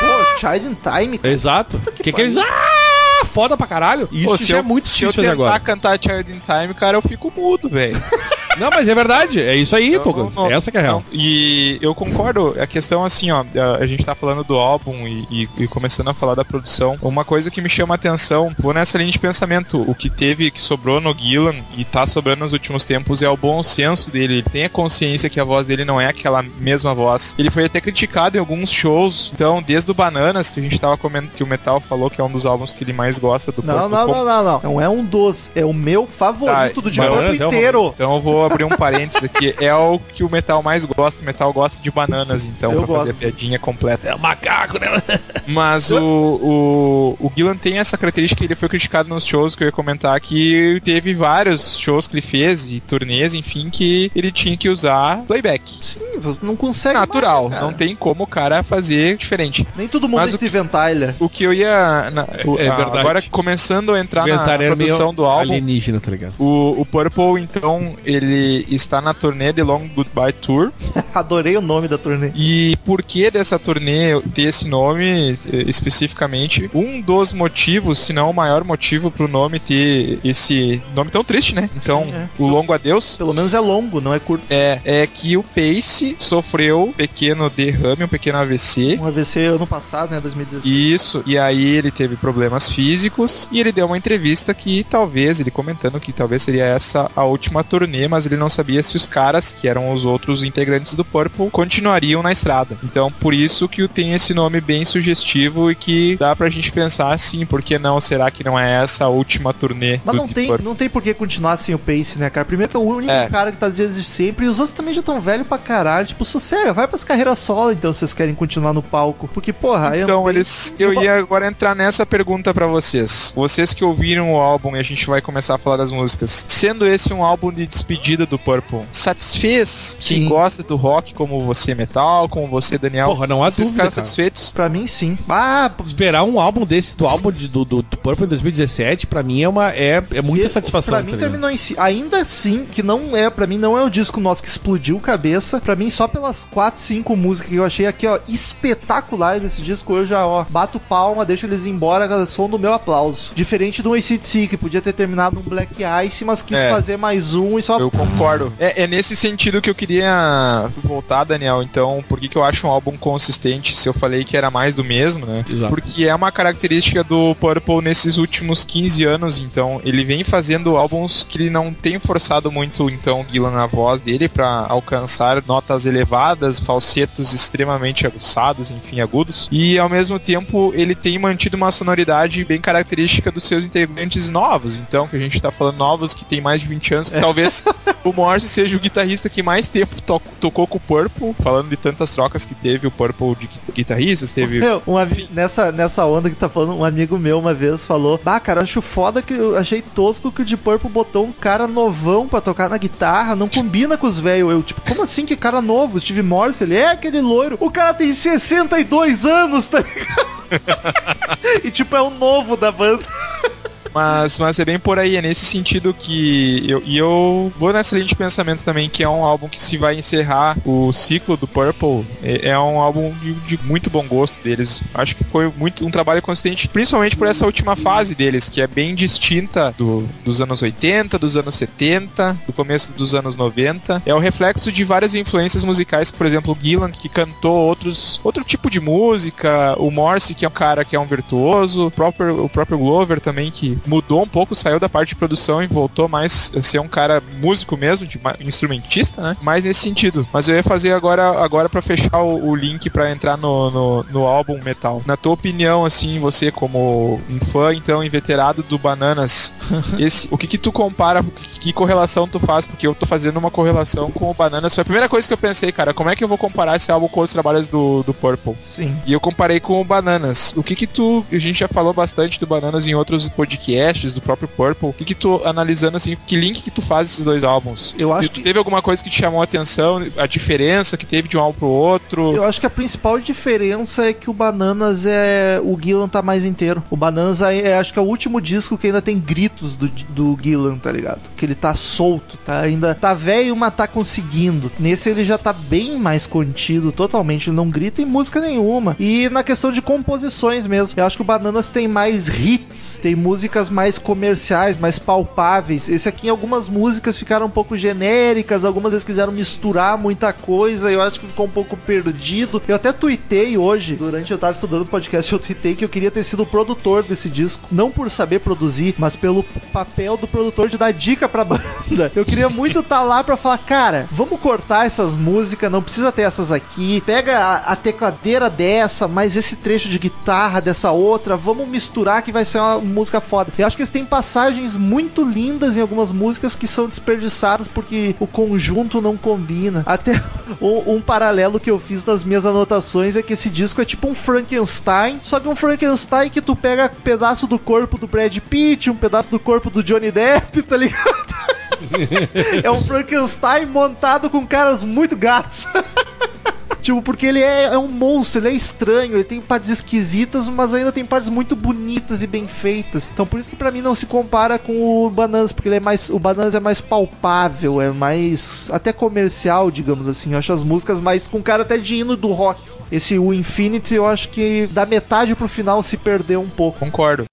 Pô, Child in Time, cara. Exato. que Que, aqueles. Ah! Foda pra caralho. E Pô, isso já é muito se eu difícil fazer tentar agora. cantar Child in Time, cara, eu fico mudo, velho. Não, mas é verdade. É isso aí, Douglas. Essa que é a real. não, E eu concordo, a questão assim, ó, a- a gente tá falando do álbum e, e- e começando a falar da produção. Uma coisa que me chama a atenção, vou nessa linha de pensamento, o que teve, que sobrou no Gillan e tá sobrando nos últimos tempos é o bom senso dele. Ele tem a consciência que a voz dele não é aquela mesma voz. Ele foi até criticado em alguns shows, então, desde o Bananas, que a gente tava comentando, que o Metal falou que é um dos álbuns que ele mais gosta do Não, Purple, não, como- não, não, não. Não é um dos. É o meu favorito Tá, do de Bananas corpo é inteiro. Então eu vou abrir um parênteses aqui. É o que o metal mais gosta. O metal gosta de bananas, então, Eu pra fazer a gosto. piadinha completa. É o macaco, né? Mas o, o, o Gillan tem essa característica, ele foi criticado nos shows que eu ia comentar, que teve vários shows que ele fez, e turnês, enfim, que ele tinha que usar playback. Sim, não consegue. Natural, mais, cara. não tem como o cara fazer diferente. Nem todo mundo Mas é o que- Steven Tyler. O que eu ia. na- o- É a- verdade. Agora começando a entrar na, Inventário na meio produção do álbum. alienígena, tá ligado? O, o Purple, então, ele está na turnê The Long Goodbye Tour. Adorei o nome da turnê. E por que dessa turnê ter esse nome eh, especificamente? Um dos motivos, se não o maior motivo pro nome ter esse nome tão triste, né? Então, Sim, é. o Longo Adeus. Pelo menos é longo, não é curto. É, é que o Pace sofreu um pequeno derrame, um pequeno AVC. Um AVC ano passado, né? 2016. Isso, e aí ele teve problemas físicos e ele deu uma entrevista que talvez, ele comentando que talvez seria essa a última turnê, mas ele não sabia se os caras, que eram os outros integrantes do Purple, continuariam na estrada. Então, por isso que tem esse nome bem sugestivo e que dá pra gente pensar assim, por que não? Será que não é essa a última turnê Mas não Deep tem, Purple? não tem por que continuar sem o Pace, né, cara? Primeiro que é o único É. cara que tá desde sempre, e os outros também já estão velhos pra caralho. Tipo, sossega, vai pras carreiras solo, então, se vocês querem continuar no palco. Porque, porra, Iron Então, eles, eu ia agora entrar nessa pergunta pra vocês. Vocês que ouviram o álbum e a gente vai começar a falar das músicas. Sendo esse um álbum de despedida do Purple, satisfez quem Sim. gosta do rock como você, Metal, como você, Daniel? Porra, não há dúvida, ficaram cara. satisfeitos? Pra mim, sim. Ah, Esperar um álbum desse, do álbum de- do, do, do Purple em 2017, pra mim é uma é, é muita e- satisfação. Pra tá mim ligado? terminou em si. Ainda assim, que não é, pra mim não é o disco nosso que explodiu cabeça. Pra mim, só pelas 4, 5 músicas que eu achei aqui, ó, espetaculares desse disco, eu já, ó, bato palma, deixo eles embora, som do meu aplauso. Diferente do ACDC, que podia ter terminado um Black Ice, mas quis É. fazer mais um e só. Eu concordo. É, é nesse sentido que eu queria voltar, Daniel. Então, por que, que eu acho um álbum consistente? Se eu falei que era mais do mesmo, né? Exato. Porque é uma característica do Purple nesses últimos 15 anos. Então, ele vem fazendo álbuns que ele não tem forçado muito, então, o Gillan na voz dele para alcançar notas elevadas, falsetos extremamente aguçados, enfim, agudos. E ao mesmo tempo, ele tem mantido uma sonoridade bem característica dos seus integrantes novos. Então, que a gente tá falando novos que tem mais de 20 anos, que talvez o Morse seja o guitarrista que mais tempo to- tocou com o Purple, falando de tantas trocas que teve o Purple de gui- guitarristas, teve Meu, nessa, nessa onda que tá falando, um amigo meu uma vez falou: Bah, cara, acho foda que eu achei tosco que o Deep Purple botou um cara novão pra tocar na guitarra, não combina com os velhos. Eu, tipo, como assim que cara novo? Steve Morse, ele é aquele loiro. O cara tem 62 anos, tá ligado? e tipo, é o novo da banda. Mas, mas é bem por aí, é nesse sentido que eu, e eu vou nessa linha de pensamento também, que é um álbum que se vai encerrar o ciclo do Purple, é, é um álbum de, de muito bom gosto deles. Acho que foi muito um trabalho consistente, principalmente por essa última fase deles, que é bem distinta do, dos anos 80, dos anos 70, do começo dos anos 90. É o reflexo de várias influências musicais, por exemplo, o Gillan, que cantou outros, outro tipo de música, o Morse, que é um cara que é um virtuoso, o próprio, o próprio Glover também, que mudou um pouco, saiu da parte de produção e voltou mais a ser um cara músico mesmo, de instrumentista, né? Mais nesse sentido. Mas eu ia fazer agora, agora para fechar o, o link para entrar no, no, no álbum Metal. Na tua opinião, assim, você como um fã, então, inveterado do Bananas, esse, o que que tu compara, que, que correlação tu faz? Porque eu tô fazendo uma correlação com o Bananas. Foi a primeira coisa que eu pensei, cara, como é que eu vou comparar esse álbum com os trabalhos do, do Purple? Sim. E eu comparei com o Bananas. O que que tu. A gente já falou bastante do Bananas em outros podcasts, do próprio Purple. O que que tu, analisando assim, que link que tu faz esses dois álbuns? Eu acho tu que- teve alguma coisa que te chamou a atenção, a diferença que teve de um álbum pro outro? Eu acho que a principal diferença é que o Bananas é. O Gillan tá mais inteiro. O Bananas é, é, acho que é o último disco que ainda tem gritos do, do Gillan, tá ligado? Que ele tá solto, tá? Ainda tá velho, mas tá conseguindo. Nesse ele já tá bem mais contido, totalmente. Ele não grita em música nenhuma. E na questão de composições mesmo. Eu acho que o Bananas tem mais hits, tem músicas mais comerciais, mais palpáveis. Esse aqui, algumas músicas ficaram um pouco genéricas, algumas vezes quiseram misturar muita coisa. Eu acho que ficou um pouco perdido. Eu até tuitei hoje, durante eu tava estudando o podcast, eu tuitei que eu queria ter sido o produtor desse disco. Não por saber produzir, mas pelo papel do produtor de dar dica pra banda. Eu queria muito estar lá pra falar, cara, vamos cortar essas músicas, não precisa ter essas aqui. Pega a, a tecladeira dessa, mas esse trecho de guitarra dessa outra, vamos misturar que vai ser uma música foda. Eu acho que eles têm passagens muito lindas em algumas músicas que são desperdiçadas porque o conjunto não combina. Até um, um paralelo que eu fiz nas minhas anotações é que esse disco é tipo um Frankenstein, só que um Frankenstein que tu pega pedaço do corpo do Brad Pitt, um pedaço do corpo do Johnny Depp, tá ligado? é um Frankenstein montado com caras muito gatos. Tipo, porque ele é, é um monstro, ele é estranho, ele tem partes esquisitas, mas ainda tem partes muito bonitas e bem feitas. Então por isso que pra mim não se compara com o Bananas, porque ele é mais. O Bananas é mais palpável, é mais. até comercial, digamos assim. Eu acho as músicas mais com cara até de hino do rock. Esse o Infinity, eu acho que da metade pro final se perdeu um pouco. Concordo.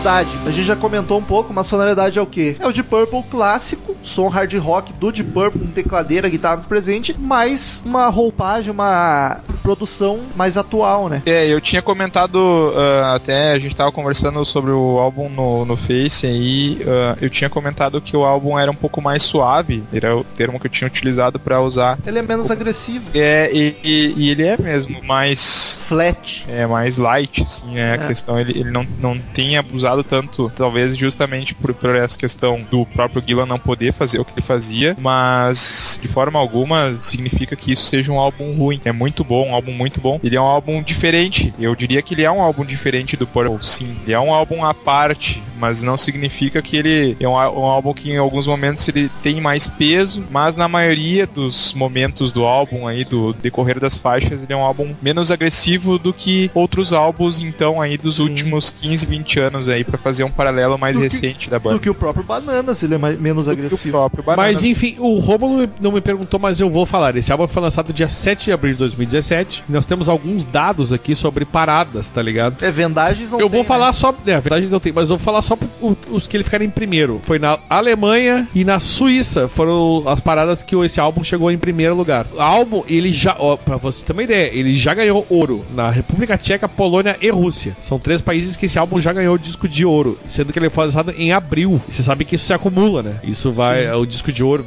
Sonoridade, a gente já comentou um pouco, mas sonoridade é o quê? É o de Purple clássico, som hard rock do de Purple, com tecladeira, guitarra presente, mais uma roupagem, uma produção mais atual, né? É, eu tinha comentado ah, até, a gente tava conversando sobre o álbum no, no Face aí, ah, eu tinha comentado que o álbum era um pouco mais suave, era o termo que eu tinha utilizado pra usar. Ele é menos agressivo. É, e, e- e ele é mesmo mais Flat. é mais light, assim? A É. questão, ele, ele não, não tem abusado tanto, talvez justamente por, por essa questão do próprio Gillan não poder fazer o que ele fazia, mas de forma alguma significa que isso seja um álbum ruim. É muito bom, um álbum muito bom. Ele é um álbum diferente. Eu diria que ele é um álbum diferente do Purple, sim. Ele é um álbum à parte, mas não significa que ele é um, um álbum que em alguns momentos ele tem mais peso, mas na maioria dos momentos do álbum aí, do decorrer das faixas, ele é um álbum menos agressivo do que outros álbuns, então, aí dos Sim. últimos 15, 20 anos aí, pra fazer um paralelo mais Do que- recente da banda. Do que o próprio Bananas, ele é mais, menos Do que o agressivo. próprio Bananas. Mas enfim, o Romulo não me perguntou, mas eu vou falar. Esse álbum foi lançado dia 7 de abril de 2017. E nós temos alguns dados aqui sobre paradas, tá ligado? É, vendagens não eu vou tem, falar né? só. É, verdade não tem, mas eu vou falar só o- os que ele ficaram em primeiro. Foi na Alemanha e na Suíça. Foram as paradas que esse álbum chegou em primeiro lugar. O álbum, ele já. Ó, pra você ter uma ideia, ele já ganhou ouro na República Tcheca, Polônia e Rússia. São três países que esse álbum já ganhou disco de ouro. Sendo que ele foi lançado em abril. Você sabe que isso se acumula, né? Isso vai. O disco de ouro,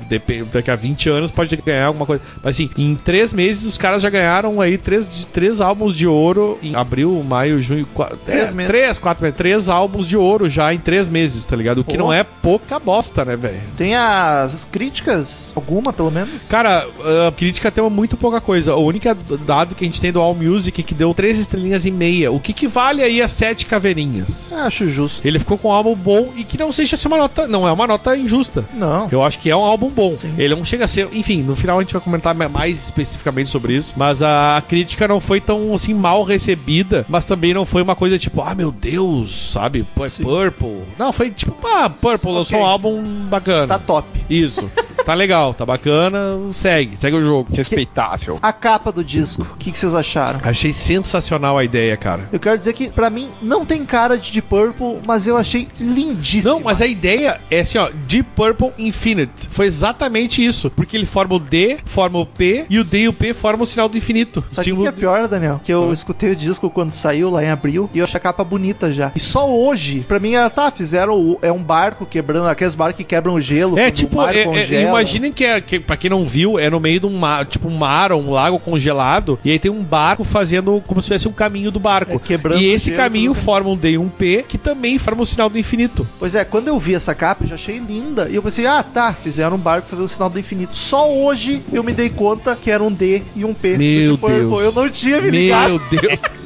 daqui a 20 anos, pode ganhar alguma coisa. Mas assim, em três meses os caras já ganharam aí três, três álbuns de ouro em abril, maio, junho. Qua, Três é, meses. Três, quatro meses. Três álbuns de ouro já em três meses, tá ligado? O que Pô. não é pouca bosta, né, velho? Tem as críticas, alguma pelo menos? Cara, a crítica tem muito pouca coisa. O único dado que a gente tem do All Music é que deu três estrelinhas e meia. O que, que vale aí as sete caveirinhas? Acho justo. Ele ficou com um álbum bom e que não seja ser uma nota. Não é uma nota injusta. Não. Eu acho que é um álbum bom. Ele não chega a ser. Enfim, no final a gente vai comentar ma- mais especificamente sobre isso. Mas a crítica não foi tão assim mal recebida. Mas também não foi uma coisa tipo, ah, meu Deus, sabe? Pô, é Sim. Purple. Não, foi tipo, ah, Purple lançou um álbum bacana. Tá top. Isso. tá legal, tá bacana. Segue, segue o jogo. Respeitável. A capa do disco, o que, que vocês acharam? Achei sensacional a ideia, cara. Eu quero dizer que, pra mim, não tem cara de Deep Purple, mas eu achei lindíssimo. Não, mas a ideia é assim, ó, Deep Purple Infinite. Foi exatamente isso. Porque ele forma o D, forma o P, e o D e o P formam o sinal do infinito. Sabe o que Símbolo que é pior, Daniel? Que eu escutei o disco quando saiu lá em abril e eu achei a capa bonita já. E só hoje, pra mim, era, tá, fizeram o- é um barco quebrando, aqueles barcos que quebram o gelo. É, tipo, o mar é, é, congela. imaginem que, é, que, pra quem não viu, é no meio de um mar, tipo um mar ou um lago congelado, e aí tem um barco fazendo como se fosse um caminho do barco. É, quebrando e esse caminho forma um D e um P, que também forma o sinal do infinito. Pois é, quando eu vi essa capa, eu já achei linda. E eu pensei, ah, tá, fizeram um barco fazendo o sinal do infinito. Só hoje eu me dei conta que era um D e um P. Meu Purple. Deus. Eu não tinha me ligado. Meu Deus.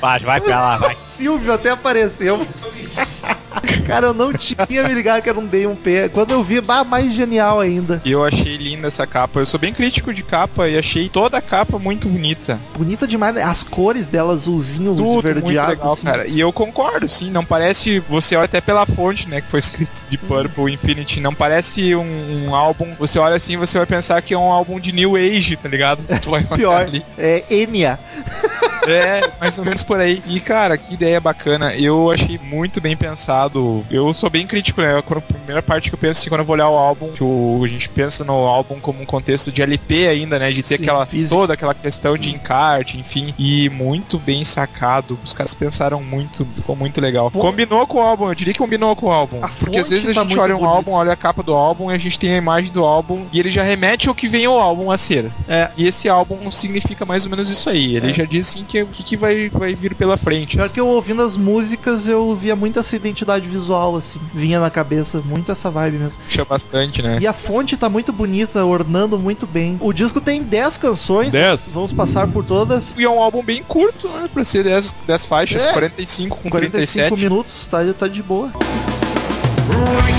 Vai, vai pra lá, vai. Silvio até apareceu. Cara, eu não tinha me ligado que era um D e um P. Quando eu vi, bah, mais genial ainda. E eu achei linda essa capa. Eu sou bem crítico de capa e achei toda a capa muito bonita. Bonita demais, né? As cores dela, azulzinho, Tudo muito esverdeado. legal, assim. cara. E eu concordo, sim. Não parece. Você olha até pela fonte, né? Que foi escrito de Purple Infinity. Não parece um, um álbum. Você olha assim, você vai pensar que é um álbum de New Age, tá ligado? Tu vai Pior, ali. é Enya. É, mais ou menos por aí. E, cara, que ideia bacana. Eu achei muito bem pensado. Eu sou bem crítico, né? Quando, a primeira parte que eu penso assim, quando eu vou olhar o álbum, que o, a gente pensa no álbum como um contexto de LP ainda, né? De ter Sim, aquela, físico. toda aquela questão de encarte, enfim. E muito bem sacado. Os caras pensaram muito, ficou muito legal. Combinou com o álbum, eu diria que combinou com o álbum. A Porque às vezes a tá gente olha um bonita. álbum, olha a capa do álbum e a gente tem a imagem do álbum e ele já remete ao que vem o álbum a ser. É. E esse álbum significa mais ou menos isso aí. Ele É. já diz assim que o que, que vai, vai vir pela frente. Pior que eu ouvindo as músicas, eu via muito essa identidade visual, assim. Vinha na cabeça, muito essa vibe mesmo. Puxa bastante, né? E a fonte tá muito bonita, ornando muito bem. O disco tem 10 canções. 10? Vamos passar por todas. E é um álbum bem curto, né? Pra ser 10, 10 faixas, É. 45 com 45 37. minutos, tá, tá de boa. Right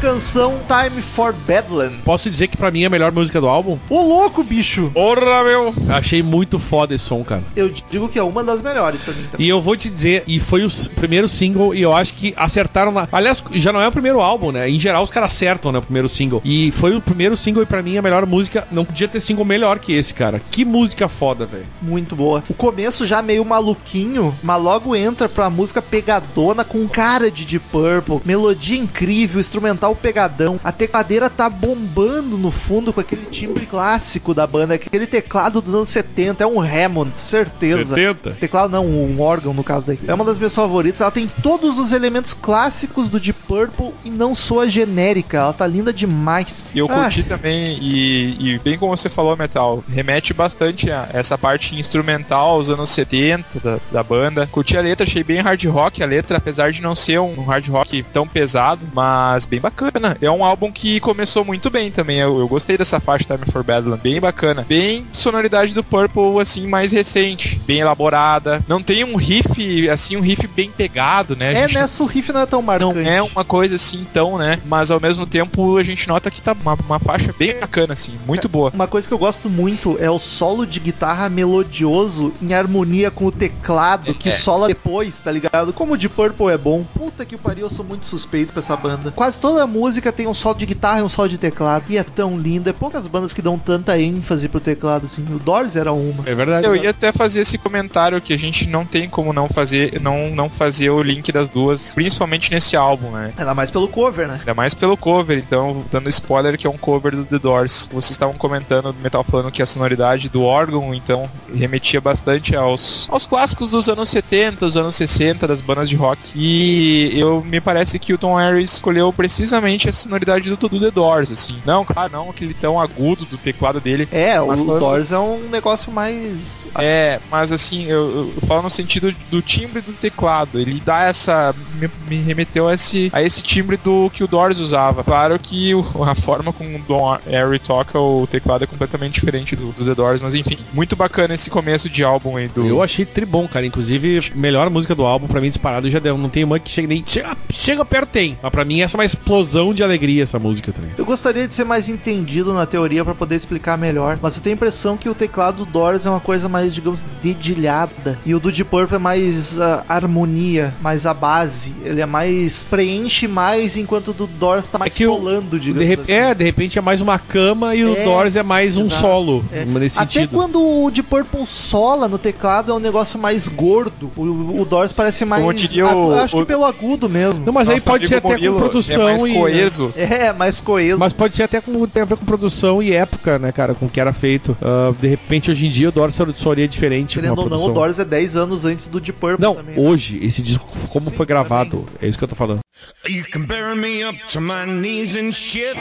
canção, Time for Bedlam. Posso dizer que pra mim é a melhor música do álbum? Ô louco, bicho! Porra, meu! Achei muito foda esse som, cara. Eu digo que é uma das melhores pra mim também. E eu vou te dizer, e foi o primeiro single, e eu acho que acertaram na. Aliás, já não é o primeiro álbum, né? Em geral, os caras acertam, né? O primeiro single. E foi o primeiro single, e pra mim, a melhor música. Não podia ter single melhor que esse, cara. Que música foda, velho. Muito boa. O começo já meio maluquinho, mas logo entra pra música pegadona com cara de Deep Purple. Melodia incrível, instrumental pegadão. A tecladeira tá bombando no fundo com aquele timbre clássico da banda, aquele teclado dos anos 70. É um Hammond, certeza. 70? Teclado não, um órgão no caso daí. É uma das minhas favoritas. Ela tem todos os elementos clássicos do Deep Purple e não soa genérica. Ela tá linda demais. E eu Ah, curti também, e, e bem como você falou, Metal, remete bastante a essa parte instrumental aos anos 70 da, da banda. Curti a letra, achei bem hard rock a letra, apesar de não ser um hard rock tão pesado, mas bem bacana. É um álbum que começou muito bem também. Eu, eu gostei dessa faixa Time for Bedlam, bem bacana. Bem sonoridade do Purple, assim, mais recente, bem elaborada. Não tem um riff, assim, um riff bem pegado, né? É, nessa o riff não é tão não marcante. é uma coisa assim tão, né? Mas ao mesmo tempo a gente nota que tá uma, uma faixa bem bacana, assim, muito boa. Uma coisa que eu gosto muito é o solo de guitarra melodioso em harmonia com o teclado que É. sola depois, tá ligado? Como o de Purple é bom. Puta que pariu, eu sou muito suspeito pra essa banda. Quase quase toda a música tem um solo de guitarra e um solo de teclado. E é tão lindo. É poucas bandas que dão tanta ênfase pro teclado, assim. O Doors era uma. É verdade. Eu ia até fazer esse comentário que a gente não tem como não fazer, não, não fazer o link das duas, principalmente nesse álbum, né? Ainda mais pelo cover, né? Ainda mais pelo cover, então, dando spoiler que é um cover do The Doors. Vocês estavam comentando do Metal falando que a sonoridade do órgão, então, remetia bastante aos, aos clássicos dos anos 70, dos anos 60, das bandas de rock. E eu me parece que o Tom Harris escolheu precisamente a sonoridade do, do The Doors, assim. Não, claro, não aquele tão agudo do teclado dele. É, Mas o falando- Doors é um negócio mais. É, mas assim, eu, eu falo no sentido do timbre do teclado. Ele dá essa. Me, me remeteu a esse, a esse timbre do que o Doors usava. Claro que o- a forma como o Don Harry toca o teclado é completamente diferente do, do The Doors, mas enfim, muito bacana esse começo de álbum aí do. Eu achei tribom, cara. Inclusive, melhor música do álbum, pra mim, disparado já deu. Não tem uma que chega nem. Chega, chega perto, tem. Mas pra mim, essa é uma explosão de alegria, essa música também. Eu gostaria de ser mais entendido na teoria pra poder explicar melhor, mas eu tenho a impressão que o teclado do Doors é uma coisa mais, digamos, dedilhada e o do Deep Purple é mais ah, harmonia, mais a base. Ele é mais preenche mais enquanto o do Doors tá mais o- solando, De digamos rep- assim. É, de repente é mais uma cama e o É, Doors é mais um exato, solo. é. Nesse Até sentido. quando o Deep Purple sola no teclado é um negócio mais gordo. O, o Doors parece mais. Como diria o- acho o- que pelo agudo mesmo. Não, mas aí Nosso pode ser até com Murilo produção é mais e. coeso. É, mais coeso. Mas pode ser até com tem a ver com produção e época, né, cara, com o que era feito. Ah, de repente, hoje em dia, o Doors soaria diferente Querendo ou não, o Doors é 10 anos antes do Deep Purple Não, também. né? hoje, esse disco, como Sim, foi gravado, é isso que eu tô falando. You can bury me up to my knees in shit.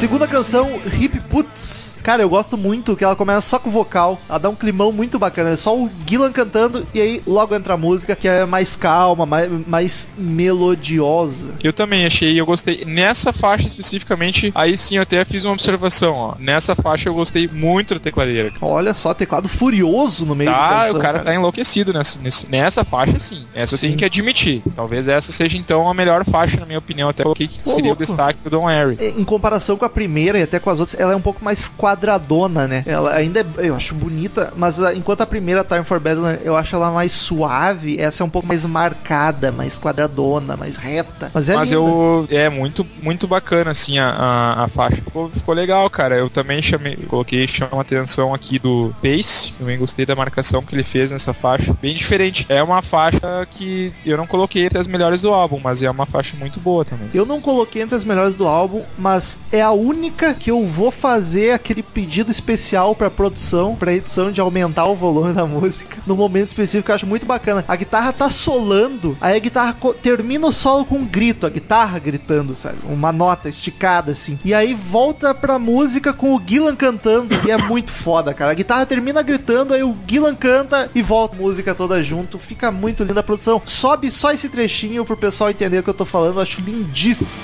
Segunda canção, Hip Putz. Cara, eu gosto muito que ela começa só com vocal. Ela dá um climão muito bacana. É só o Gillan cantando e aí logo entra a música que é mais calma, mais, mais melodiosa. Eu também achei, eu gostei. Nessa faixa especificamente, aí sim eu até fiz uma observação, ó. Nessa faixa eu gostei muito da tecladeira. Olha só, teclado furioso no meio da Tá, canção. o cara tá enlouquecido nessa, nessa faixa, sim. Essa Sim. tenho que admitir. Talvez essa seja então a melhor faixa, na minha opinião, até o que seria louco. o destaque do Don Harry. Em comparação com a primeira e até com as outras, ela é um pouco mais quadradona, né? Ela ainda é, eu acho bonita, mas ah, enquanto a primeira Time for Battle eu acho ela mais suave, essa é um pouco mais marcada, mais quadradona, mais reta. Mas é Mas linda. eu. É muito, muito bacana, assim, a, a, a faixa. Ficou, ficou legal, cara. Eu também chamei, coloquei, chama atenção aqui do Pace. Também gostei da marcação que ele fez nessa faixa. Bem diferente. É uma faixa que eu não coloquei entre as melhores do álbum, mas é uma faixa muito boa também. Eu não coloquei entre as melhores do álbum, mas é a única que eu vou fazer aquele pedido especial pra produção, pra edição de aumentar o volume da música. No momento específico, eu acho muito bacana. A guitarra tá solando, aí a guitarra termina o solo com um grito, a guitarra gritando, sabe? Uma nota esticada assim. E aí volta pra música com o Gillan cantando, e é muito foda, cara. A guitarra termina gritando, aí o Gillan canta e volta a música toda junto. Fica muito linda a produção. Sobe só esse trechinho pro pessoal entender o que eu tô falando, eu acho lindíssimo.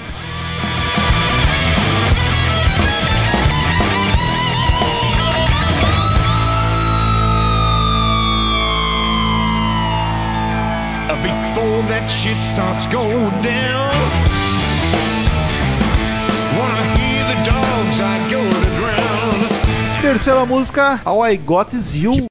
That shit starts go down. Dogs. Terceira música, All I Got Is You.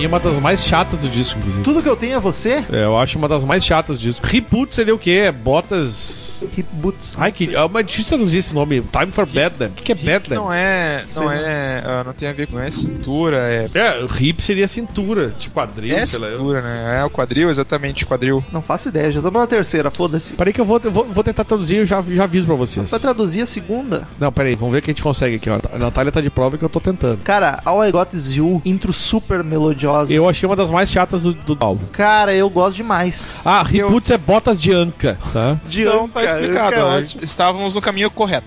Mim é uma das mais chatas do disco, inclusive. Tudo que eu tenho é você? É, eu acho uma das mais chatas do disco. Reboot seria o quê? Botas Reboots. Reboots. Ai, que. É uma difícil traduzir esse nome. Time for Bedlam. O que, que é Bedlam? Não é. Sei Não é. ah, não tem a ver com é cintura, é. É, hip seria cintura, tipo quadril, É sei lá. Eu... cintura, né? É o quadril, exatamente, quadril. Não faço ideia, já estamos na terceira, foda-se. Peraí que eu vou, eu vou, vou tentar traduzir e eu já, já aviso pra vocês. Vai traduzir a segunda? Não, peraí, vamos ver o que a gente consegue aqui, ó. A Natália tá de prova que eu tô tentando. Cara, All I Got Is You, intro super melodiosa. Eu achei uma das mais chatas do, do álbum. Cara, eu gosto demais. Ah, Reboots é botas de anca, tá? De Então Anca, tá explicado. É né? Estávamos no caminho correto.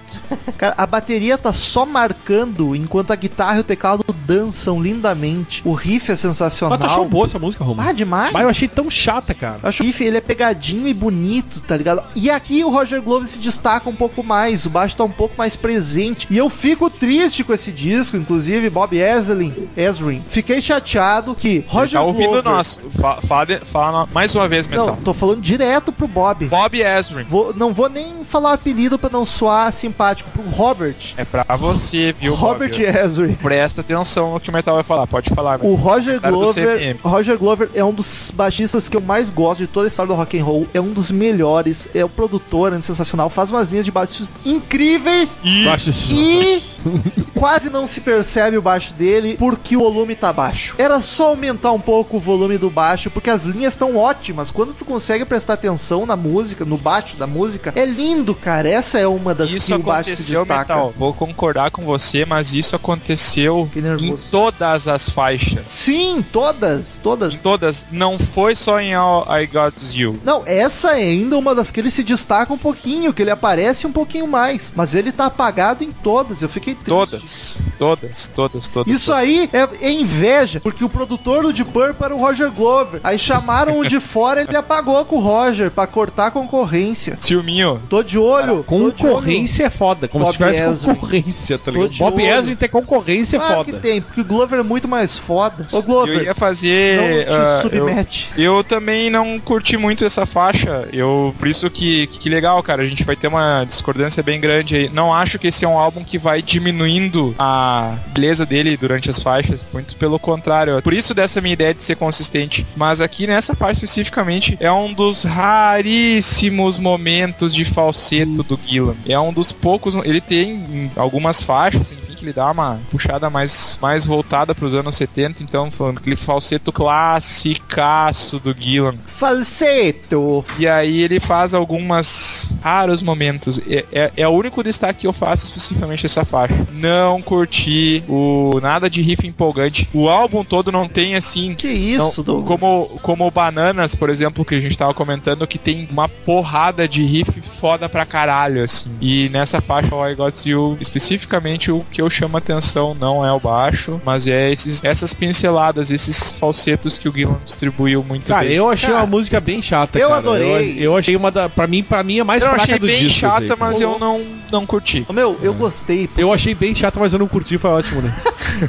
Cara, a bateria tá só marcando enquanto a guitarra e o teclado dançam lindamente. O riff é sensacional. Mas tu achou boa essa música, Romulo? Ah, demais. Mas eu achei tão chata, cara. Eu acho que o riff ele é pegadinho e bonito, tá ligado? E aqui o Roger Glover se destaca um pouco mais, o baixo tá um pouco mais presente. E eu fico triste com esse disco, inclusive Bob Ezrin, Ezrin. Fiquei chateado que Roger tá ouvindo Glover... nós. Fa- Fala, de- fala mais uma vez, Não, Metal. tô falando direto pro Bob. Bob Ezrin. Vou- não vou nem falar o apelido pra não soar simpático. Pro Robert. É pra você, viu, Robert Bob? Ezrin. Presta atenção no que o Metal vai falar. Pode falar, O Roger do Glover. Roger Glover é um dos baixistas que eu mais gosto de toda a história do rock and roll. É um dos melhores. É o produtor, é sensacional. Faz umas linhas de baixos incríveis isso- e quase não se percebe o baixo dele porque o volume tá baixo. Era só aumentar um pouco o volume do baixo porque as linhas estão ótimas. Quando tu consegue prestar atenção na música, no baixo da música, é lindo, cara. Essa é uma das Isso que o baixo se destaca. Metal. Vou concordar com você, mas isso aconteceu em todas as faixas. Sim, todas, todas. Em todas. Não foi só em All I Got You. Não, essa é ainda uma das que ele se destaca um pouquinho, que ele aparece um pouquinho mais. Mas ele tá apagado em todas. Eu fiquei triste. Todas. Todas, todas, todas. Isso aí é, é inveja, porque o produtor do Deep Purple era o Roger Glover. Aí chamaram o de fora e ele apagou com o Roger pra cortar a concorrência. Ciúminho. Tô de olho. tô de olho. Concorrência é foda, como Bob se tivesse Ezrin. concorrência, tá ligado? Bob. Ezrin ter concorrência é Claro que foda. tem, porque o Glover é muito mais foda. Ô Glover, Eu ia fazer. não te eu- submete. Eu também não curti muito essa faixa. Eu, por isso que, que legal, cara. A gente vai ter uma discordância bem grande aí. Não acho que esse é um álbum que vai diminuindo a beleza dele durante as faixas. Muito pelo contrário. Por isso dessa minha ideia de ser consistente. Mas aqui nessa faixa especificamente é um dos raríssimos momentos de falseto do Gillan. É um dos poucos. Ele tem em algumas faixas, enfim, que ele dá uma puxada mais, mais voltada pros anos 70. Então, falando aquele falseto classicaço do Gillan. Falseto. E aí ele faz algumas raros momentos. É, é, é o único destaque que eu faço especificamente essa faixa. Não curti o nada de riff empolgante. O álbum todo não tem assim. Que isso, não, como, como o Bananas, por exemplo, que a gente tava comentando, que tem uma porrada de riff foda pra caralho, assim. E nessa faixa, All I Got You, especificamente o que eu chamo a atenção não é o baixo, mas é esses, essas pinceladas, esses falsetos que o Gillan distribuiu muito Cara, bem. eu achei Cara, uma música bem chata, eu cara. adorei. Eu, eu achei uma da. Pra mim, pra mim é mais eu fraca achei do bem disco. chata, essa aí, cara. mas eu não, não curti. Ô, Meu, eu gostei. porque Eu achei bem chata, mas eu não curti, foi ótimo, né?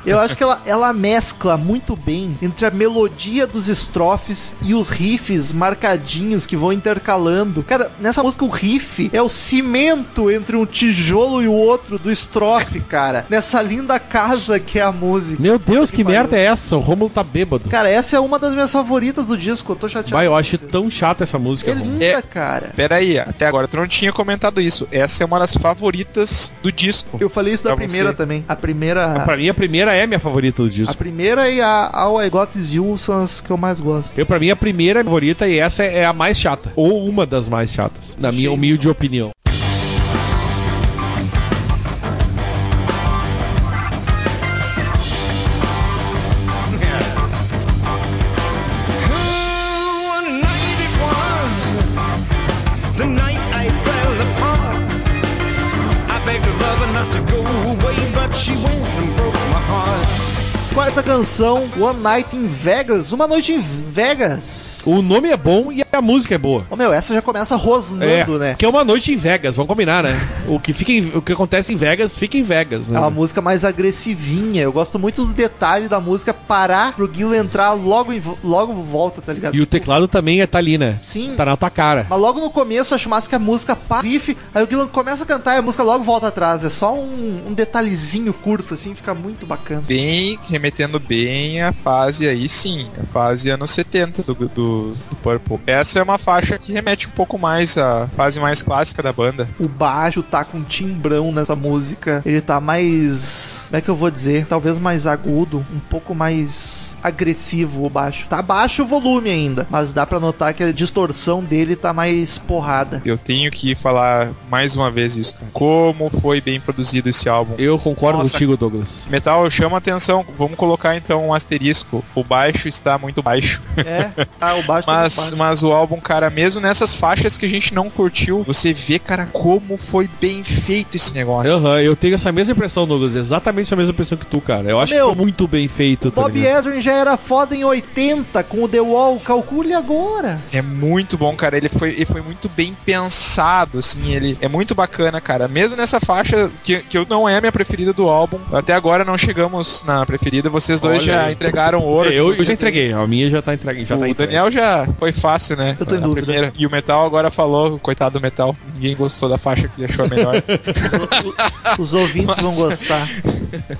Eu acho que ela, ela mescla muito bem entre a melodia dos estrofes e os riffs marcadinhos que vão intercalando. Cara, nessa música o riff é o cimento entre um tijolo e o outro do estrofe, cara. Nessa linda casa que é a música. Meu Deus, que, Que merda é essa? O Romulo tá bêbado. Cara, essa é uma das minhas favoritas do disco. Eu tô chateado. Vai, eu acho tão chata essa música, É linda, É. cara. Pera aí, até agora tu não tinha comentado isso. Essa é uma das favoritas do disco. Eu falei isso da primeira você. também. A primeira. Pra mim, a primeira é minha favorita do A disco. primeira e a All I Got Is You são as que eu mais gosto. Eu, pra mim, a primeira é a favorita e essa é a mais chata. Ou uma das mais chatas, na minha humilde opinião. Canção, One Night in Vegas. Uma noite em Vegas. O nome é bom e a música é boa. Ô meu, essa já começa rosnando, né? Que é uma noite em Vegas, vamos combinar, né? O que, fica em- o que acontece em Vegas, fica em Vegas, né? É uma música mais agressivinha. Eu gosto muito do detalhe da música parar pro Gil entrar logo em, logo volta, tá ligado? E o teclado também é tá ali, né? Sim. Tá na tua cara. Mas logo no começo eu acho massa que a música para riff, aí o Gillan começa a cantar e a música logo volta atrás. É só um, um detalhezinho curto, assim, fica muito bacana. Bem, remetendo bem a fase aí sim, a fase anos 70 do, do, do Purple. Essa é uma faixa que remete um pouco mais à fase mais clássica da banda. O baixo tá com timbrão nessa música. Ele tá mais. Como é que eu vou dizer? Talvez mais agudo, um pouco mais agressivo o baixo. Tá baixo o volume ainda, mas dá pra notar que a distorção dele tá mais porrada. Eu tenho que falar mais uma vez isso. Como foi bem produzido esse álbum. Eu concordo Nossa. contigo, Douglas. Metal chama atenção. Vamos colocar então um asterisco. O baixo está muito baixo. É, tá, o baixo tá muito Mas, baixo. mas o álbum, cara, mesmo nessas faixas que a gente não curtiu, você vê, cara, como foi bem feito esse negócio. Aham, eu tenho essa mesma impressão, Douglas. Exatamente essa mesma impressão que tu, cara. Eu acho Meu, que foi muito bem feito. tá Bob? Ezrin já era foda em 80 com o The Wall, calcule agora. É muito bom, cara. Ele foi, ele foi muito bem pensado, assim. Ele é muito bacana, cara. Mesmo nessa faixa, que, que eu não é a minha preferida do álbum. Até agora não chegamos na preferida. Vocês dois Olha já aí. entregaram ouro. Eu, eu Vocês- já entreguei, a minha já tá entregue. Já o tá entregue. Daniel já foi fácil, né? Eu tô em Na dúvida. primeira. E o Metal agora falou, coitado do Metal. Ninguém gostou da faixa que ele achou a melhor. Os ouvintes vão gostar.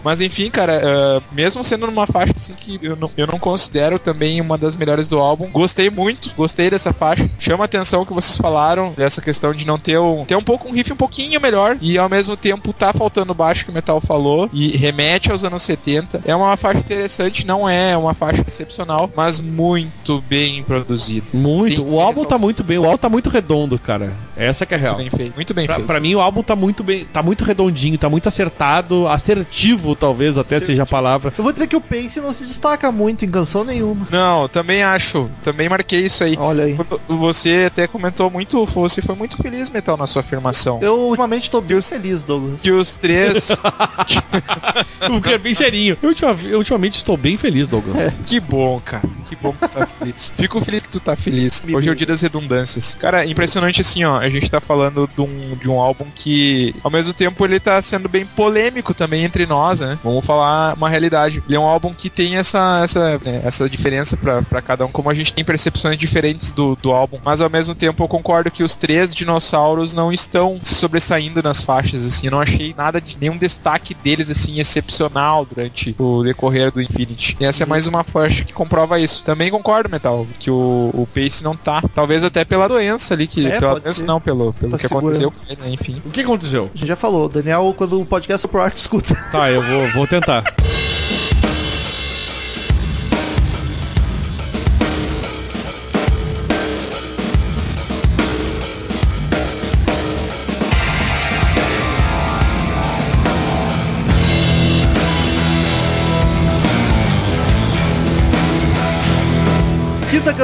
Mas enfim, cara, ah, mesmo sendo numa faixa assim que eu não, eu não considero também uma das melhores do álbum, gostei muito, gostei dessa faixa. Chama a atenção o que vocês falaram, dessa questão de não ter um, ter um pouco um riff um pouquinho melhor e ao mesmo tempo tá faltando baixo que o Metal falou e remete aos anos 70. É uma faixa interessante, não é uma faixa excepcional, mas muito bem produzida. Muito. Que O álbum tá muito bem. O álbum tá muito redondo, cara. Essa que é a real. Muito bem feito. Muito bem Pra, feito. pra mim, o álbum tá muito bem. Tá muito redondinho, tá muito acertado, assertivo, talvez até seja a palavra. Eu vou dizer que o Pace não se destaca muito em canção nenhuma. Não, também acho. Também marquei isso aí. Olha aí. Você até comentou muito, você foi muito feliz, Metal, na sua afirmação. Eu ultimamente tô bem feliz, Douglas. Que os três. Eu quero bem serinho. Eu, ultima- eu ultimamente estou bem feliz, Douglas. que bom, cara. Que bom que tu tá feliz. Fico feliz que tu tá feliz. Hoje é o dia das redundâncias. Cara, impressionante assim, ó. A gente tá falando de um, de um álbum que, ao mesmo tempo, ele tá sendo bem polêmico também entre nós, né? Vamos falar uma realidade. Ele é um álbum que tem essa, essa, né, essa diferença pra, pra cada um, como a gente tem percepções diferentes do, do álbum. Mas ao mesmo tempo, eu concordo que os três dinossauros não estão se sobressaindo nas faixas, assim. Eu não achei nada de nenhum destaque deles, assim, excepcional durante o decorrer do Infinity. E essa é mais uma faixa que comprova isso. Também concordo, Metal, que o, o Pace não tá. Talvez até pela doença ali, que. É, pela doença ser. não, pelo, pelo Tá que segurando. aconteceu com ele, né? Enfim. O que aconteceu? A gente já falou, o Daniel, quando o podcast for pro arte, escuta. Tá, eu vou, vou tentar.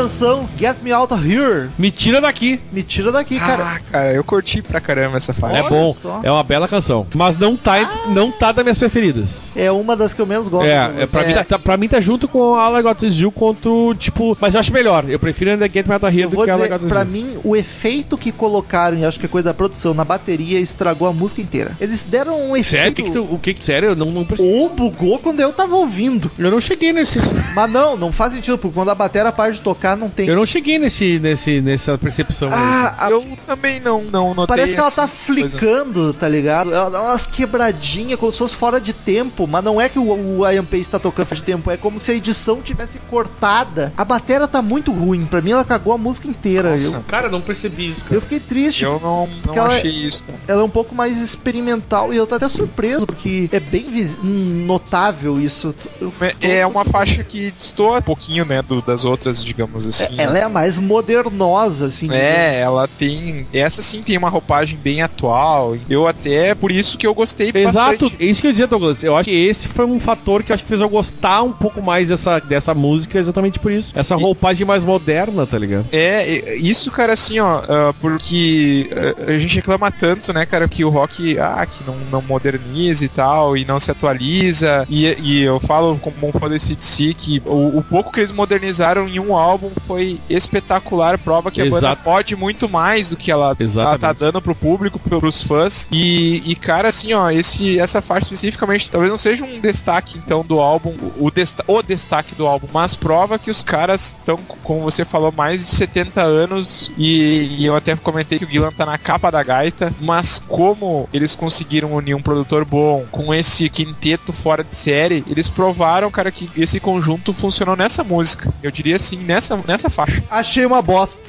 canção, Get Me Out of Here. Me tira daqui. Me tira daqui, cara. Ah, cara, eu curti pra caramba essa faixa. é bom. só. É uma bela canção. Mas não tá, não tá das minhas preferidas. É uma das que eu menos gosto. É, Douglas. é, pra, Mim, tá, pra mim tá junto com a I Got You quanto, tipo... Mas eu acho melhor. Eu prefiro ainda Get Me Out of Here Eu do vou que a All I dizer, Got pra mim, o efeito que colocaram, e acho que é coisa da produção, na bateria, estragou a música inteira. Eles deram um efeito... Sério? O que que tu, o que que- sério? Eu não, não percebi. Ou bugou quando eu tava ouvindo. Eu não cheguei nesse... Mas não, não faz sentido, porque quando a bateria para de tocar, não tem. Eu não cheguei nesse, nesse, nessa percepção aí. Ah, a- Eu também não, não notei. Parece que ela tá coisa. flicando, tá ligado? Ela dá umas quebradinhas como se fosse fora de tempo, mas não é que o, o Ian Pace tá tocando fora de tempo, é como se a edição tivesse cortada. A bateria tá muito ruim, pra mim ela cagou a música inteira. Nossa. Eu, Cara, eu não percebi isso, cara. eu fiquei triste. Eu não, não ela é- achei isso, cara. Ela é um pouco mais experimental e eu tô até surpreso, porque é bem vis- notável isso. Eu É, é uma faixa que destoa um pouquinho, né, do- das outras, digamos assim. Ela é a mais modernosa, assim. É, ela tem. Essa sim tem uma roupagem bem atual. Eu até, por isso que eu gostei Exato, bastante. é isso que eu ia dizer, Douglas. Eu acho que esse foi um fator que acho que fez eu gostar um pouco mais dessa, dessa música, exatamente por isso. Essa roupagem mais moderna, tá ligado? É, é, isso, cara, assim, ó, ah, porque ah, a gente reclama tanto, né, cara, que o rock, ah, que não, não moderniza e tal, e não se atualiza, e, e eu falo como um fã desse DC que o, o pouco que eles modernizaram em um álbum foi espetacular, prova que a banda Exato. pode muito mais do que ela, ela Exatamente. tá dando pro público, pro- pros fãs, e, e cara, assim, ó, esse, essa faixa especificamente, talvez não seja um destaque, então, do álbum, o, o, desta- o destaque do álbum, mas prova que os caras estão, como você falou, mais de 70 anos e, e eu até comentei que o Gillan tá na capa da gaita, mas como eles conseguiram unir um produtor bom com esse quinteto fora de série, eles provaram, cara, que esse conjunto funcionou nessa música. Eu diria assim, nessa nessa, faixa. Achei uma bosta.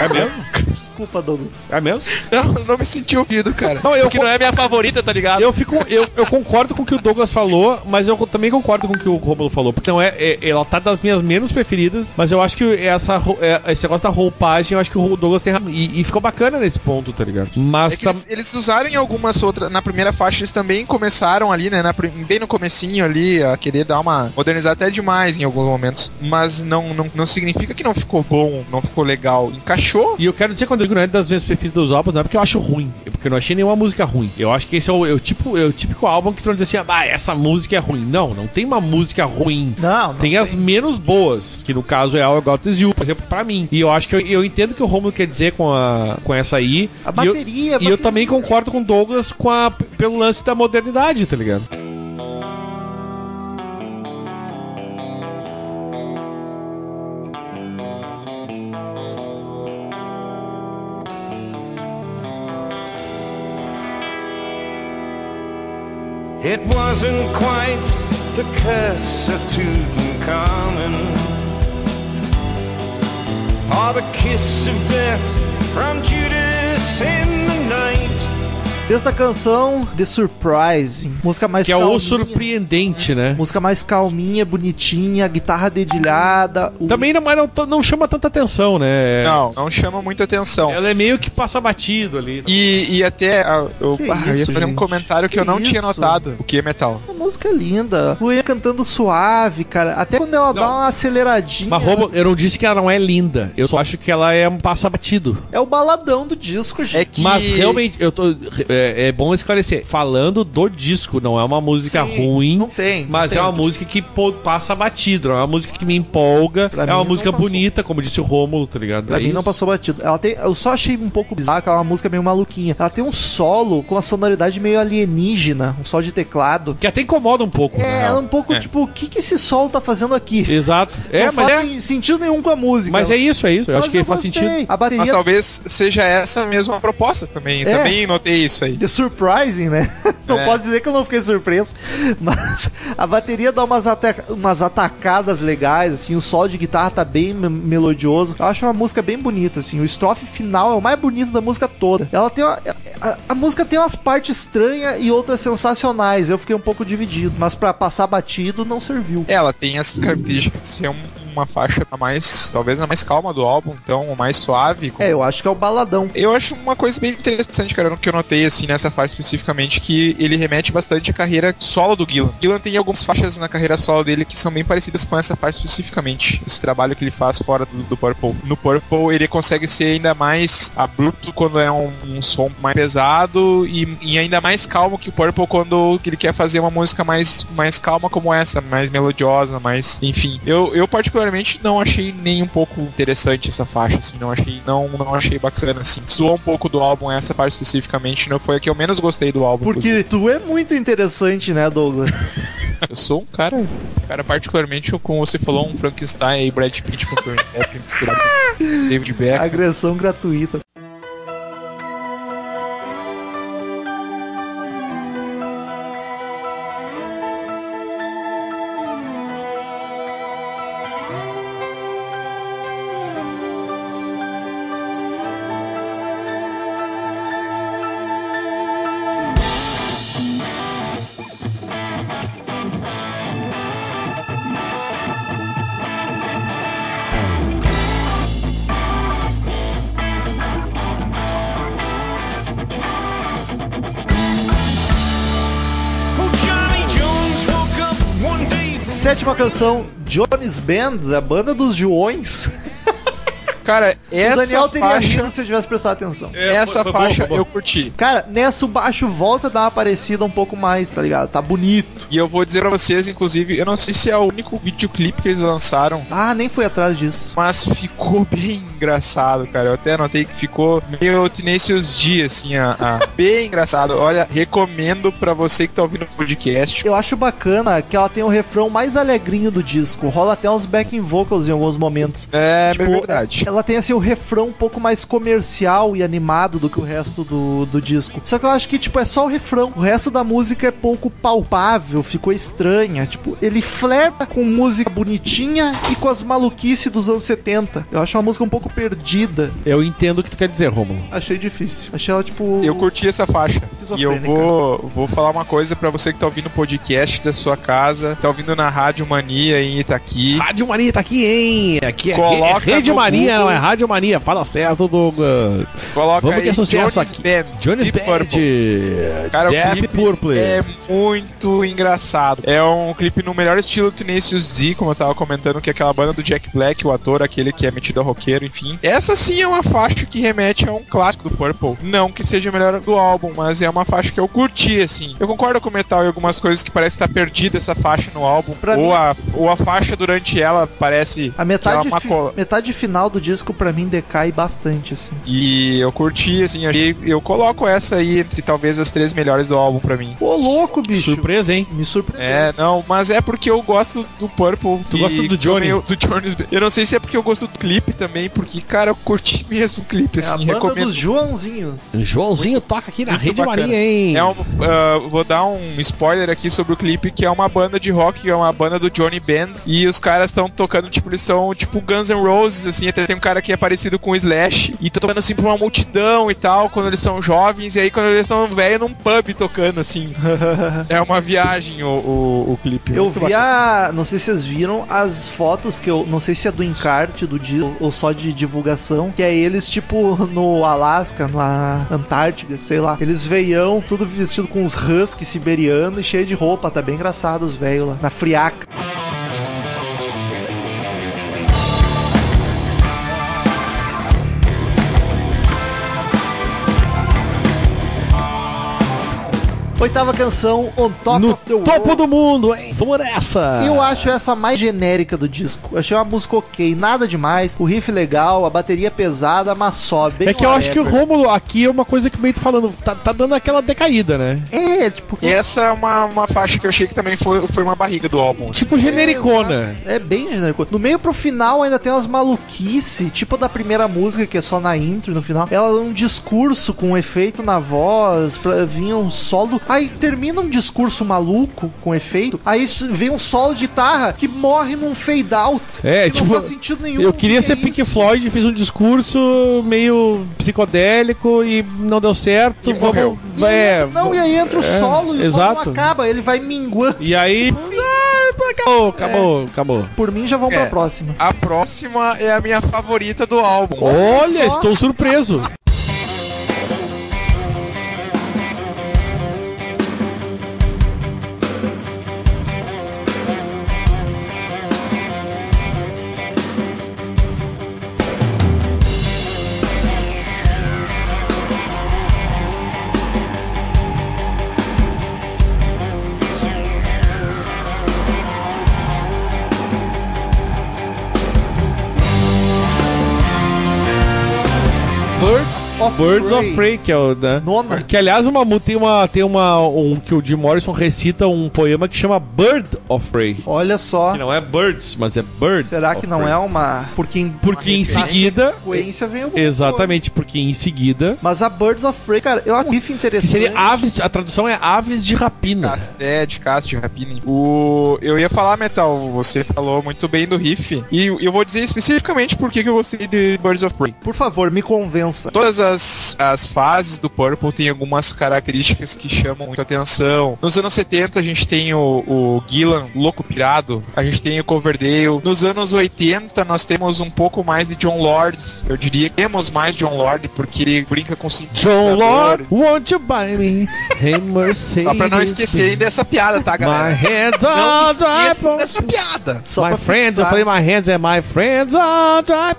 É mesmo? Desculpa, Douglas. É mesmo? Não, não me senti ouvido, cara. Não, eu Porque não é minha favorita, tá ligado? Eu fico. Eu, eu concordo com o que o Douglas falou, mas eu também concordo com o que o Romulo falou. Porque não é, é- ela tá das minhas menos preferidas, mas eu acho que essa, é, esse negócio da roupagem, eu acho que o Douglas tem. E, e ficou bacana nesse ponto, tá ligado? Mas É tá. eles, eles usaram em algumas outras. Na primeira faixa, eles também começaram ali, né? na bem no comecinho ali, a querer dar uma. modernizar até demais em alguns momentos. Mas não, não, não significa que não ficou bom, não ficou legal. Encaixou. E eu quero dizer quando eu digo não é das minhas preferidas dos álbuns, não é porque eu acho ruim. É porque eu não achei nenhuma música ruim. Eu acho que esse é o, é o tipo, é o típico álbum que tu não diz assim, ah, essa música é ruim. Não, não tem uma música ruim. Não, não tem, as menos boas, que no caso é All I Got Is You, por exemplo, pra mim. E eu acho que eu, eu entendo o que o Romulo quer dizer com, a, com essa aí. A E eu- bateria, a E eu, bateria. também concordo com o Douglas com a, pelo lance da modernidade, tá ligado? It wasn't quite the curse of Tutankhamun or the kiss of death from Judas in the night. Texto da canção The Surprise, música mais Que é o calminha, surpreendente, né? música mais calminha, bonitinha, guitarra dedilhada. o- Também não, mas não, não chama tanta atenção, né? Não, não chama muita atenção. Ela é meio que passa batido ali. E, e até ah, eu, Que ah, eu ia isso, fazer um gente? comentário que, Que eu não tinha isso? notado. O que é metal? A música é linda. O Ian cantando suave, cara. Até quando ela dá Não. uma aceleradinha. Mas Romulo, eu não disse que ela não é linda. Eu só acho que ela é um passa batido. É o baladão do disco, gente. É que... Mas realmente, eu tô. É, é bom esclarecer. Falando do disco, não é uma música Sim, ruim. Não tem. não Mas tem. é uma música que pô, passa batido, não é uma música que me empolga. Pra é uma não música bonita, como disse o Rômulo, tá ligado? Pra É mim não isso. passou batido. Ela tem, eu só achei um pouco bizarro, que ela é uma música meio maluquinha. Ela tem um solo com uma sonoridade meio alienígena, um solo de teclado. Que até incomoda um pouco. É, ela é um pouco É. tipo, o que, que esse solo tá fazendo aqui? Exato. É, não mas faz é. nem sentido nenhum com a música. Mas é isso, é isso. Eu Mas acho que faz gostei. sentido. A bateria Mas talvez seja essa mesma proposta também. É. Também notei isso aí. The Surprising, né? Não É. posso dizer que eu não fiquei surpreso, mas a bateria dá umas, ata- umas atacadas legais, assim, o solo de guitarra tá bem me- melodioso. Eu acho uma música bem bonita, assim. O estrofe final é o mais bonito da música toda. Ela tem uma, a, a música tem umas partes estranhas e outras sensacionais. Eu fiquei um pouco dividido, mas pra passar batido não serviu. Ela tem essa característica de ser um- uma faixa a mais, talvez a mais calma do álbum, então mais suave. com- É, eu acho que é o baladão. Eu acho uma coisa bem interessante, cara, que eu notei assim nessa faixa especificamente, que ele remete bastante à carreira solo do Gillan. Gillan tem algumas faixas na carreira solo dele que são bem parecidas com essa faixa especificamente. Esse trabalho que ele faz fora do, do Purple. No Purple ele consegue ser ainda mais abrupto quando é um, um som mais pesado e, e ainda mais calmo que o Purple quando ele quer fazer uma música mais, mais calma como essa, mais melodiosa, mais. Enfim. Eu, eu particularmente não achei nem um pouco interessante essa faixa, assim, não achei, não, não achei bacana, assim. Suou um pouco do álbum essa parte especificamente, não foi a que eu menos gostei do álbum. Porque tu é muito interessante, né, Douglas? eu sou um cara, cara particularmente como você falou, um Frankenstein e Brad Pitt com com David Beckham. Agressão gratuita. Sétima canção, Johnny's Band, a banda dos Joões. Cara, o essa Daniel teria faixa, rido se eu tivesse prestado atenção. essa foi- foi bom, faixa foi bom. eu curti. Cara, nessa o baixo volta a dar uma parecida um pouco mais, tá ligado? Tá bonito. E eu vou dizer pra vocês, inclusive, eu não sei se é o único videoclipe que eles lançaram, Ah, nem fui atrás disso. mas ficou bem engraçado, cara. Eu até notei que ficou meio Tenacious D, assim, a, a- bem engraçado. Olha, recomendo pra você que tá ouvindo o podcast. Eu acho bacana que ela tem o refrão mais alegrinho do disco. Rola até uns backing vocals em alguns momentos. É Tipo, verdade. Ela ela tem assim o refrão um pouco mais comercial e animado do que o resto do, do disco. Só que eu acho que, tipo, é só o refrão. O resto da música é pouco palpável, ficou estranha. Tipo, ele flerta com música bonitinha e com as maluquices dos anos 70. Eu acho uma música um pouco perdida. Eu entendo o que tu quer dizer, Romulo. Achei difícil. Achei ela, tipo. Eu curti essa faixa. E eu vou, vou falar uma coisa pra você que tá ouvindo o podcast da sua casa, tá ouvindo na Rádio Mania em Itaqui. Rádio Mania tá aqui, hein? Aqui é, Coloca é Rede Mania. Não é Rádio Mania. Fala certo, Douglas. Coloca Vamos que é sucesso Jones aqui. Band, Johnny's Deep Band. Purple. Cara, o Deep clipe Purple. é muito engraçado. É um clipe no melhor estilo Tenacious D, como eu tava comentando, que é aquela banda do Jack Black, o ator, aquele que é metido a roqueiro, enfim. Essa sim é uma faixa que remete a um clássico do Purple. Não que seja a melhor do álbum, mas é uma faixa que eu curti, assim. Eu concordo com o Metal em algumas coisas que parece estar perdida essa faixa no álbum. Pra ou, mim- a, ou a faixa durante ela parece A metade, é uma fi- cola. metade final do disco, pra mim, decai bastante, assim. E eu curti, assim, achei, eu coloco essa aí entre talvez as três melhores do álbum pra mim. Ô, louco, bicho. Surpresa, hein? Me surpreendeu. É, não, mas é porque eu gosto do Purple. Tu gosta do Johnny? meio- do Johnny's Band. Eu não sei se é porque eu gosto do clipe também, porque, cara, eu curti mesmo o clipe, É a assim, banda recomendo. dos Joãozinhos. Joãozinho toca aqui na Muito Rede bacana. Hein? É um, ah, vou dar um spoiler aqui sobre o clipe, que é uma banda de rock, é uma banda do Johnny Band, e os caras estão tocando, tipo, eles são tipo Guns N' Roses, assim, até tem um cara que é parecido com o Slash, e tá tocando assim pra uma multidão e tal, quando eles são jovens, e aí quando eles estão velhos num pub tocando, assim. é uma viagem o, o, o clipe. Eu Muito vi a. Não sei se vocês viram as fotos que eu. Não sei se é do encarte do disco ou só de divulgação. Que é eles, tipo, no Alasca, na Antártica, sei lá. Eles veião, tudo vestido com uns husky siberiano e cheio de roupa. Tá bem engraçado os velhos lá. Na friaca. Oitava canção, On Top No of the World. topo do mundo, hein? Vamos nessa! Eu acho essa mais genérica do disco. Eu achei uma música ok, nada demais. O riff legal, a bateria pesada, mas só bem É que eu acho que o. Rômulo aqui é uma coisa que meio tá falando, tá, tá dando aquela decaída, né? É, tipo. E essa é uma, uma faixa que eu achei que também foi, foi uma barriga do álbum. Tipo genericona. É bem genérico. No meio pro final ainda tem umas maluquice, tipo da primeira música, que é só na intro e no final. Ela é um discurso com um efeito na voz, pra vir um solo. Aí termina um discurso maluco com efeito. Aí vem um solo de guitarra que morre num fade out. É, que tipo, não faz sentido nenhum. Eu queria que ser é Pink isso? Floyd, fiz um discurso meio psicodélico e não deu certo. E vamos. E É, aí, não, e aí entra o é, solo e o exato. solo não acaba, ele vai minguando. E aí. Ah, acabou, acabou, acabou. Por mim, já vamos É. pra próxima. A próxima é a minha favorita do álbum. Olha, só. estou surpreso. Of Birds Prey. of Prey, que é o. Né? Nona. Que aliás, uma, tem uma. Tem uma. Um, que o Jim Morrison recita um poema que chama Bird of Prey. Olha só. Que não é Birds, mas é Bird. Será of que não Prey. é uma. Porque em, Porque em na seguida. sequência vem o. Exatamente, porque em seguida. Mas a Birds of Prey, cara, eu acho um riff Que interessante. seria aves. A tradução é aves de rapina. Cast- É, de cast, de rapina. O... Eu ia falar, Metal, você falou muito bem do riff. E eu vou dizer especificamente por que que eu gostei de Birds of Prey. Por favor, me convença. Todas as, as fases do Purple tem algumas características que chamam muita atenção. Nos anos 70 a gente tem o, o Gillan, louco pirado. A gente tem o Coverdale. Nos anos 80 nós temos um pouco mais de John Lord. Eu diria que temos mais John Lord porque ele brinca com John. Lord, won't you buy me? Hey, Mercedes. Só pra não esquecerem dessa piada, tá, My galera? hands Não are dry dessa piada. Só My pra friends, eu fixar. falei my hands and my friends are dry.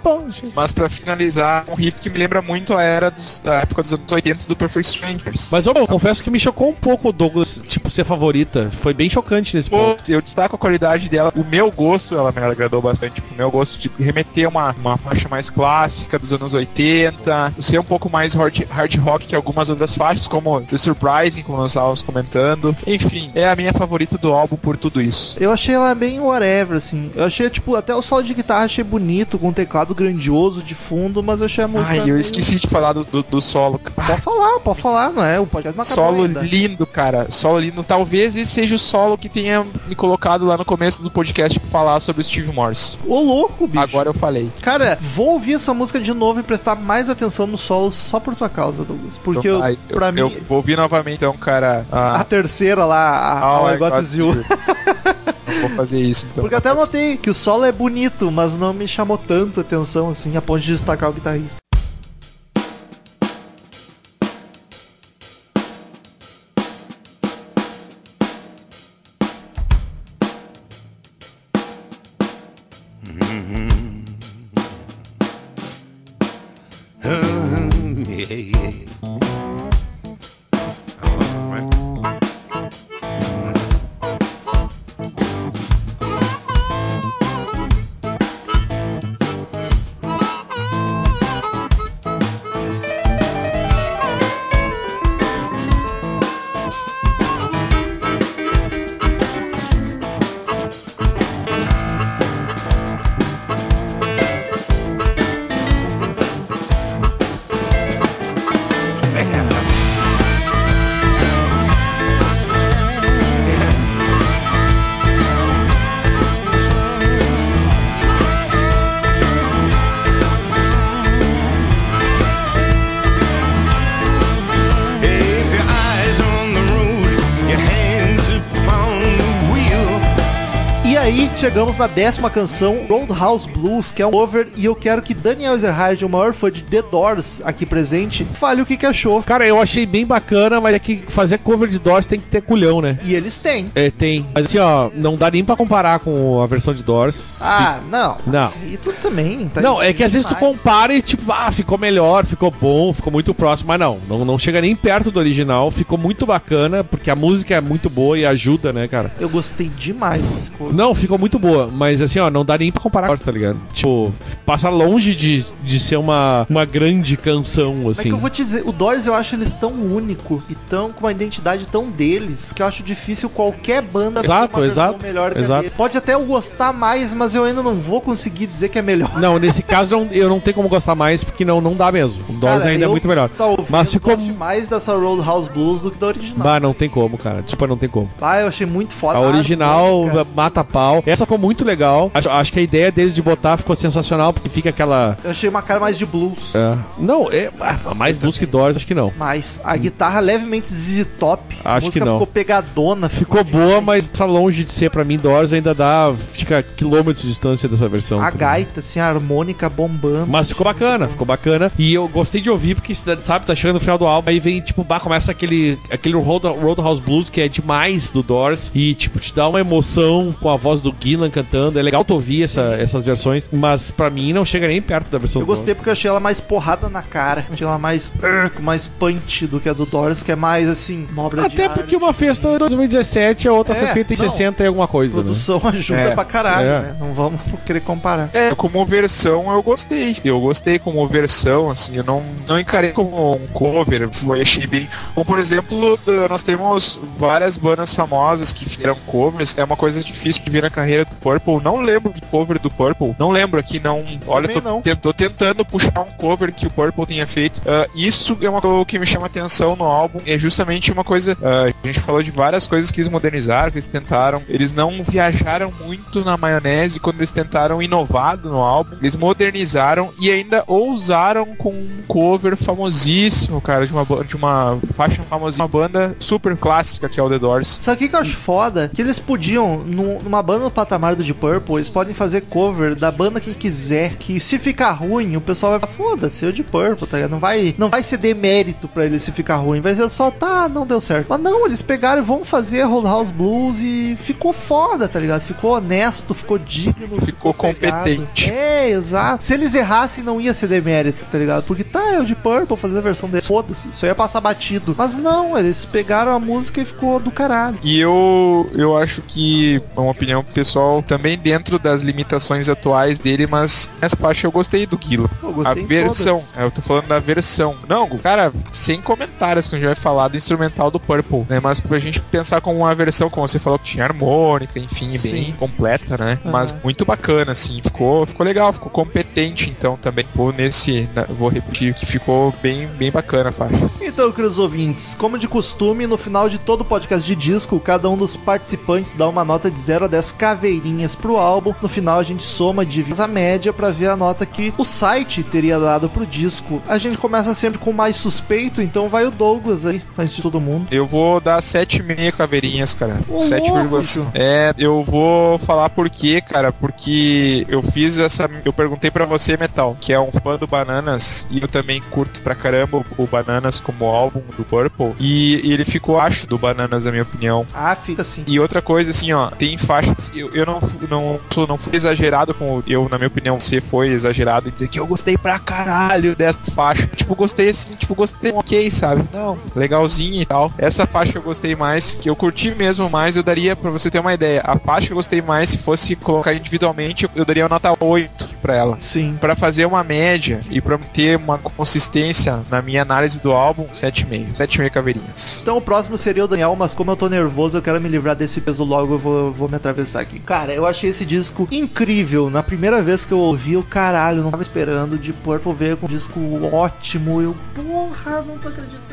Mas pra finalizar, um riff que me lembra muito a era era dos- da época dos anos 80 do Perfect Strangers. Mas eu confesso que me chocou um pouco o Douglas, tipo, ser favorita. Foi bem chocante nesse Pô, ponto. eu destaco a qualidade dela. O meu gosto, ela me agradou bastante. Tipo, o meu gosto de remeter uma, uma faixa mais clássica dos anos 80, ser um pouco mais hard, hard rock que algumas outras faixas, como The Surprising, como nós estávamos comentando. Enfim, é a minha favorita do álbum por tudo isso. Eu achei ela bem whatever, assim. Eu achei, tipo, até o solo de guitarra achei bonito, com um teclado grandioso de fundo, mas eu achei a música. Ai, eu esqueci de falar do, do, do solo. Pode falar, pode falar, não é? O podcast não acabou Solo ainda. lindo, cara. Solo lindo. Talvez esse seja o solo que tenha me colocado lá no começo do podcast pra falar sobre o Steve Morse. Ô, louco, bicho. Agora eu falei. Cara, vou ouvir essa música de novo e prestar mais atenção no solo só por tua causa, Douglas. Porque eu, Então, ai, pra mim, eu vou ouvir novamente, então, cara. a Ah, terceira lá, a, a I I Got Got You. Vou fazer isso, então. Porque até notei que o solo é bonito, mas não me chamou tanto a atenção assim, a ponto de destacar o guitarrista. Aí, na décima canção, Roadhouse Blues, que é um cover, e eu quero que Daniel Ezerhard, o maior fã de The Doors aqui presente, fale o que, que achou. Cara, eu achei bem bacana, mas é que fazer cover de Doors tem que ter culhão, né? E eles têm. É, tem. Mas assim, ó, não dá nem pra comparar com a versão de Doors. Ah, não. Não. E tu também, tá Não, é que às vezes tu compara e tipo, ah, ficou melhor, ficou bom, ficou muito próximo, mas não, não, não chega nem perto do original, ficou muito bacana, porque a música é muito boa e ajuda, né, cara? Eu gostei demais desse cover. Não, ficou muito boa, mas assim, ó, não dá nem pra comparar, tá ligado? Tipo, passa longe de, de ser uma, uma grande canção, Mas é assim. que eu vou te dizer, o Doors eu acho eles tão único e tão com uma identidade tão deles que eu acho difícil qualquer banda Exato, exato, melhor que exato. Pode até eu gostar mais, mas eu ainda não vou conseguir dizer que é melhor. Não, nesse caso não, eu não tenho como gostar mais, porque não, não dá mesmo. O Doors ainda é eu muito melhor. Tá ouvindo, Mas ficou- gosto mais dessa Roadhouse Blues do que da original. Bah, não tem como, cara. Desculpa, não tem como. Ah, eu achei muito foda. A original harmônica. mata pau. Essa ficou muito legal. Acho, acho que a ideia deles de botar ficou sensacional, porque fica aquela. Eu achei uma cara mais de blues. é, não, é. ah, Mais blues que Doors, acho que não. Mas a guitarra levemente ZZ Top. a Acho música que não. ficou pegadona. Ficou boa, mas tá longe de ser pra mim. Doors ainda dá. Fica quilômetros de distância dessa versão. A ligado? gaita, assim, a harmônica bombando. Mas ficou bacana, ficou bacana. E eu gostei de ouvir, porque, sabe, tá chegando no final do álbum, aí vem, tipo, bah, começa aquele, aquele Road- Roadhouse Blues que é demais do Doors. E, tipo, te dá uma emoção com a voz do Gillan cantando. É legal tu ouvir essa, essas versões, mas pra mim não chega nem perto da versão Eu do gostei Doors. porque eu achei ela mais porrada na cara. Achei ela mais, com mais punch do que a do Doors, que é mais assim, uma obra de Até porque uma festa em 2017, a outra É, foi feita em não. 60 e alguma coisa, né? produção ajuda É, pra caralho, é. né? Não vamos querer comparar. É, como versão eu gostei. Eu gostei como versão, assim, eu não, não encarei como um cover, eu achei bem. Como por exemplo, eh, nós temos várias bandas famosas que fizeram covers, é uma coisa difícil de ver na carreira do Purple. Não lembro de cover do Purple, não lembro aqui, não. Olha, tô, não. tô tentando puxar um cover que o Purple tenha feito. Ah, isso é uma coisa que me chama atenção no álbum, é justamente uma coisa. ah, a gente falou de várias coisas que eles modernizaram, que eles tentaram. Eles não viajaram muito na maionese quando eles tentaram inovar no álbum. Eles modernizaram e ainda ousaram com um cover famosíssimo, cara, de uma, de uma faixa famosíssima, uma banda super clássica que é o The Doors. Sabe o que, que eu acho foda? Que eles podiam, num- numa banda no patamar do Deep Purple, eles podem fazer cover da banda que quiser. Que se ficar ruim, o pessoal vai falar, foda-se, é o Deep Purple, tá ligado? Não vai, não vai ser demérito pra ele se ficar ruim. Vai ser só, tá, não deu certo. Mas não, eles pegaram e vão fazer Roadhouse Blues e ficou foda, tá ligado? Ficou honesto. Honesto, ficou digno, Ficou pegado. competente. É, exato. Se eles errassem, não ia ser demérito, tá ligado? Porque tá, é o de Purple fazer a versão deles. Foda-se, isso ia passar batido. Mas não, eles pegaram a música e ficou do caralho. E eu, eu acho que, é uma opinião pessoal, também dentro das limitações atuais dele, mas essa parte eu gostei do Guilo. Eu gostei a versão, todas. é, eu tô falando da versão. Não, cara, sem comentários que a gente vai falar do instrumental do Purple, né? Mas pra gente pensar como uma versão, como você falou, que tinha harmônica, enfim, bem Sim. Né? Mas muito bacana, assim, ficou, ficou legal, ficou competente, então também. Vou nesse, na- vou repetir, que ficou bem, bem bacana a faixa. Então, queridos ouvintes, como de costume, no final de todo podcast de disco, cada um dos participantes dá uma nota de 0 a 10 caveirinhas pro álbum. No final, a gente soma, divide a média pra ver a nota que o site teria dado pro disco. A gente começa sempre com o mais suspeito, então vai o Douglas aí, antes de todo mundo. Eu vou dar 7,5 caveirinhas, cara. Ô, 7,5. louco. É, eu vou falar por quê, cara, porque eu fiz essa. Eu perguntei pra você, Metal, que é um fã do Bananas, e eu também curto pra caramba o, Bananas como álbum do Purple, e, e ele ficou acho do Bananas, na minha opinião. Ah, fica assim. E outra coisa, assim, ó, tem faixas. Eu, eu não, não, não fui exagerado com. Eu, na minha opinião, você foi exagerado em dizer que eu gostei pra caralho dessa faixa. Tipo, gostei assim, tipo, gostei ok, sabe? Não, legalzinho e tal. Essa faixa eu gostei mais, que eu curti mesmo mais, eu daria, pra você ter uma ideia, a faixa que eu gostei mais, fosse colocar individualmente, eu, daria uma nota 8 pra ela. Sim. Pra fazer uma média e pra ter uma consistência na minha análise do álbum, 7,5. 7,5 caveirinhas. Então o próximo seria o Daniel, mas como eu tô nervoso, eu quero me livrar desse peso logo, eu vou, vou me atravessar aqui. Cara, eu achei esse disco incrível. Na primeira vez que eu ouvi, eu caralho, não tava esperando. De Purple veio com um disco ótimo. Eu, porra, não tô acreditando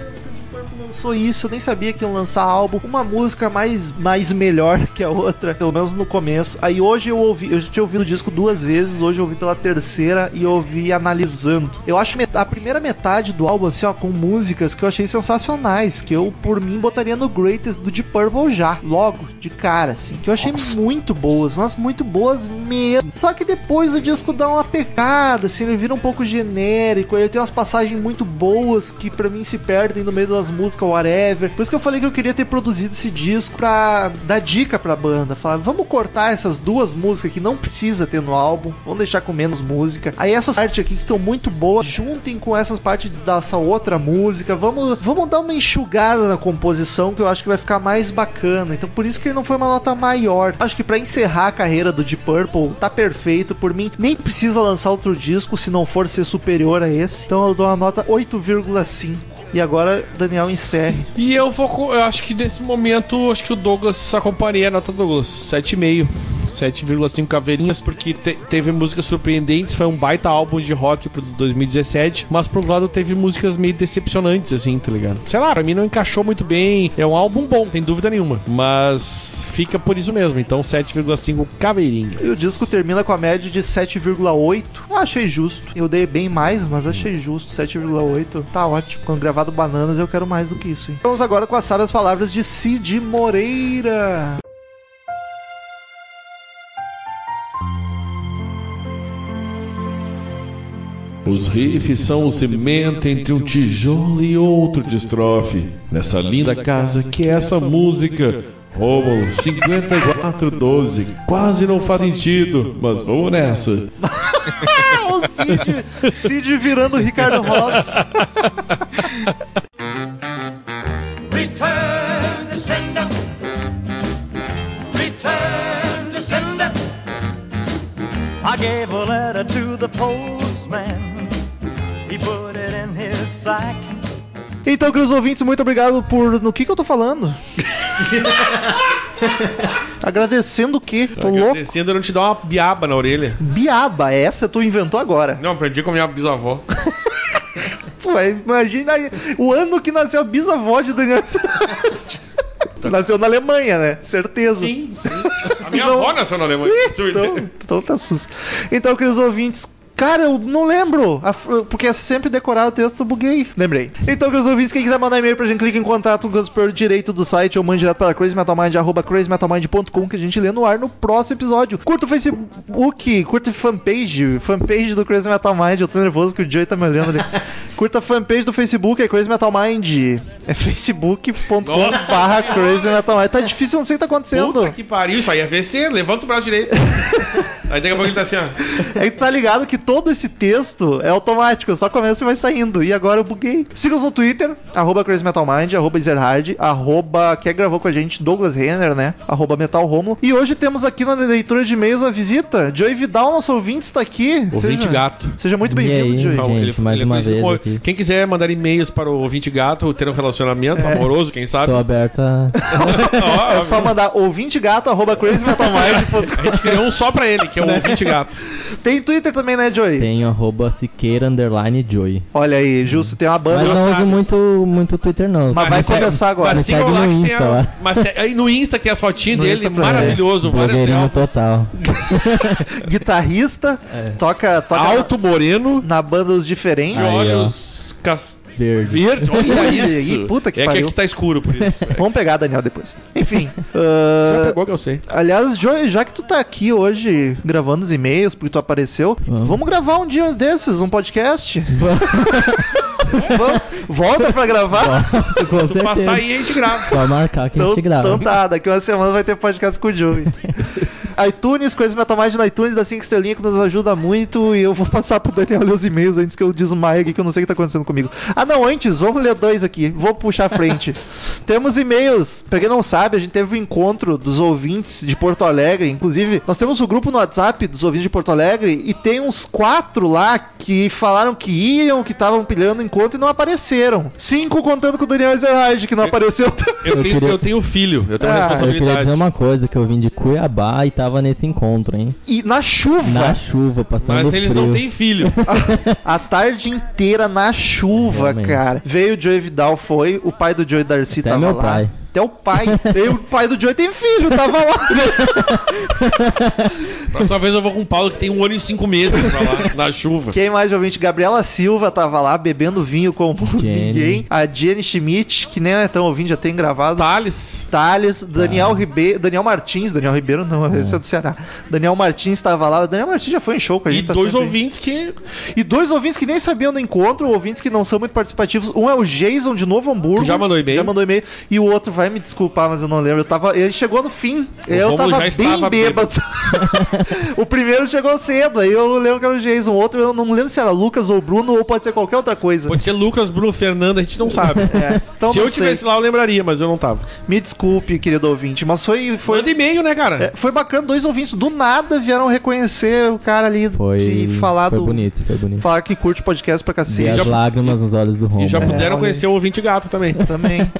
lançou isso. Eu nem sabia que iam lançar álbum. Uma música mais, mais melhor que a outra, pelo menos no começo. Aí hoje eu ouvi, eu já tinha ouvido o disco duas vezes, hoje eu ouvi pela terceira e eu ouvi analisando. Eu acho a primeira metade do álbum, assim, ó, com músicas que eu achei sensacionais, que eu, por mim, botaria no Greatest do Deep Purple já, logo, de cara, assim, que eu achei muito boas, mas muito boas mesmo. Só que depois o disco dá uma pecada, assim, ele vira um pouco genérico, ele tem umas passagens muito boas que pra mim se perdem no meio das músicas, whatever. Por isso que eu falei que eu queria ter produzido esse disco pra dar dica pra banda, falar, vamos cortar essas duas músicas que não precisa ter no álbum, vamos deixar com menos música. Aí essas partes aqui que estão muito boas, juntem com essas partes dessa outra música, vamos, vamos dar uma enxugada na composição que eu acho que vai ficar mais bacana. Então por isso que ele não foi uma nota maior. Acho que pra encerrar a carreira do Deep Purple tá perfeito por mim. Nem precisa lançar outro disco se não for ser superior a esse. Então eu dou uma nota 8,5. E agora, Daniel, encerre. E eu vou. Eu acho que nesse momento, acho que o Douglas acompanharia a nota do Douglas. 7,5. 7,5 caveirinhas, porque te- teve músicas surpreendentes. Foi um baita álbum de rock pro 2017. Mas por outro lado, teve músicas meio decepcionantes, assim, tá ligado? Sei lá, pra mim não encaixou muito bem. É um álbum bom, sem dúvida nenhuma. Mas fica por isso mesmo. Então, 7,5 caveirinhas. E o disco termina com a média de 7,8. Eu achei justo. Eu dei bem mais, mas achei justo. 7,8 tá ótimo. Quando gravado Bananas, eu quero mais do que isso. Hein? Vamos agora com as sábias palavras de Cid Moreira. Os riffs são o cimento entre um tijolo e outro de estrofe. Nessa linda casa que é essa música. Rômulo 5412. Quase não faz sentido, mas vamos nessa. Cid, Cid virando o Ricardo Hobbs. Return to sender. Return to sender. I gave a letter to the postman. He put it in his sack. Então, queridos ouvintes, muito obrigado por. No que que eu tô falando? Agradecendo o quê? Tô louco. Agradecendo, eu não te dar uma biaba na orelha. Biaba, essa tu inventou agora. Não, aprendi com a minha bisavó. Pô, imagina aí, o ano que nasceu a bisavó de Daniel. Nasceu na Alemanha, né? Certeza. Sim, sim. A minha Não. avó nasceu na Alemanha. Então, então tá sus. Então, queridos ouvintes, Cara, eu não lembro. Porque é sempre decorado o texto, eu buguei. Lembrei. Então, que os ouvintes, quem quiser mandar e-mail pra gente, clica em contato com o superior direito do site ou mande direto para crazymetalmind, arroba crazymetalmind.com, que a gente lê no ar no próximo episódio. Curta o Facebook, curta a fanpage, fanpage do Crazy Metal Mind. Eu tô nervoso que o Joey tá me olhando ali. curta a fanpage do Facebook, é Crazy Metal Mind. É facebook.com barra Crazy Metal Mind. Tá difícil, não sei o que tá acontecendo. Puta que pariu, isso aí é VC, levanta o braço direito. aí daqui a pouco ele tá assim, ó. É que tá ligado que todo esse texto é automático, só começa e vai saindo. E agora eu buguei. Siga-nos no Twitter, arroba Crazy Metal Mind, arroba Ezerhard, arroba quem gravou com a gente, Douglas Renner, né? Arroba. E hoje temos aqui na leitura de e-mails a visita. Joey Vidal, nosso ouvinte, está aqui. Ouvinte Seja- gato. Seja muito bem-vindo, Joey. gente? mais é uma vez como- aqui. Quem quiser mandar e-mails para o ouvinte gato, ter um relacionamento amoroso, quem sabe? Tô aberto a. É só mandar ouvintegato, arroba crazymetalmind.com. A gente criou um só pra ele, que é o ouvinte gato. Tem Twitter também, né, Joey? Tenho arroba Siqueira underline Joy. Olha aí, Justo, tem uma banda. Mas não uso muito, muito Twitter, não. Mas vai segue- começar agora. Mas sigam lá no que tem Insta a, lá. mas é- aí no Insta tem as fotinhas No dele, Insta também. maravilhoso, Blogueirinho total. Guitarrista, toca, toca Alto, moreno, na, banda Os Diferentes. de Aí, olhos cas... Verde. verdes. Olha isso. Ih, puta que é que pariu. aqui tá escuro por isso. Vamos pegar, Daniel, depois. Enfim. Já ah, pegou que eu sei. aliás, Joey, já que tu tá aqui hoje gravando os e-mails, porque tu apareceu, vamos gravar um dia desses, um podcast? Vamos- Volta pra gravar? Com Se passar aí, a gente grava. Só marcar que a Então, gente grava. então tá, daqui uma semana vai ter podcast com o Joey. iTunes, Coisa Metal Mind no iTunes, dá 5 estrelinhas que nos ajuda muito. E eu vou passar pro Daniel ler os e-mails antes que eu desmaie aqui, que eu não sei o que tá acontecendo comigo. Ah, não, antes, vamos ler dois aqui. Vou puxar a frente. temos e-mails. Pra quem não sabe, a gente teve um encontro dos ouvintes de Porto Alegre. Inclusive, nós temos o grupo no WhatsApp dos ouvintes de Porto Alegre e tem uns quatro lá que falaram que iam, que estavam pilhando encontro e não apareceram. Cinco contando com o Daniel Ezerhard, que não apareceu também. Eu Eu tenho, eu tenho filho, eu tenho Ah, uma Eu queria responsabilidade. dizer uma coisa, que eu vim de Cuiabá e tava nesse encontro, hein? E na chuva. Na chuva, passando Mas eles frio. não têm filho. A tarde inteira na chuva, Realmente. cara. Veio o Joey Vidal, foi. O pai do Joey Darcy Até tava meu lá. pai. Até o pai. e o pai do Joey tem filho, tava lá. Próxima vez eu vou com o Paulo que tem um ano e cinco meses pra lá, na chuva. Quem mais de ouvinte? Gabriela Silva tava lá bebendo vinho como Jenny. ninguém. A Jenny Schmidt, que nem é tão ouvinte, já tem gravado. Thales. Thales, Daniel Ribeiro, Daniel Martins, Daniel Ribeiro não, esse é do Ceará. Daniel Martins estava lá. Daniel Martins já foi em show com a E gente. tá dois sempre- ouvintes que. E dois ouvintes que nem sabiam do encontro, ouvintes que não são muito participativos. Um é o Jason de Novo Hamburgo. Que já mandou e-mail. Já mandou e-mail. E o outro vai me desculpar, mas eu não lembro. Eu tava, ele chegou no fim. eu Rômulo tava já bem bêbado. o primeiro chegou cedo, aí eu lembro que era o Jason. O outro eu não lembro se era Lucas ou Bruno ou pode ser qualquer outra coisa. Pode ser Lucas, Bruno, Fernando, a gente não sabe. É, então Se não eu sei. tivesse lá, eu lembraria, mas eu não tava. Me desculpe, querido ouvinte, mas foi foi Manda e-mail, né, cara? é, foi bacana, dois ouvintes do nada vieram reconhecer o cara ali Foi, e falar foi do bonito, foi bonito. falar que curte podcast pra cacete. as já- lágrimas nos olhos do Romulo. E já É, puderam olha conhecer o ouvinte gato também. Também.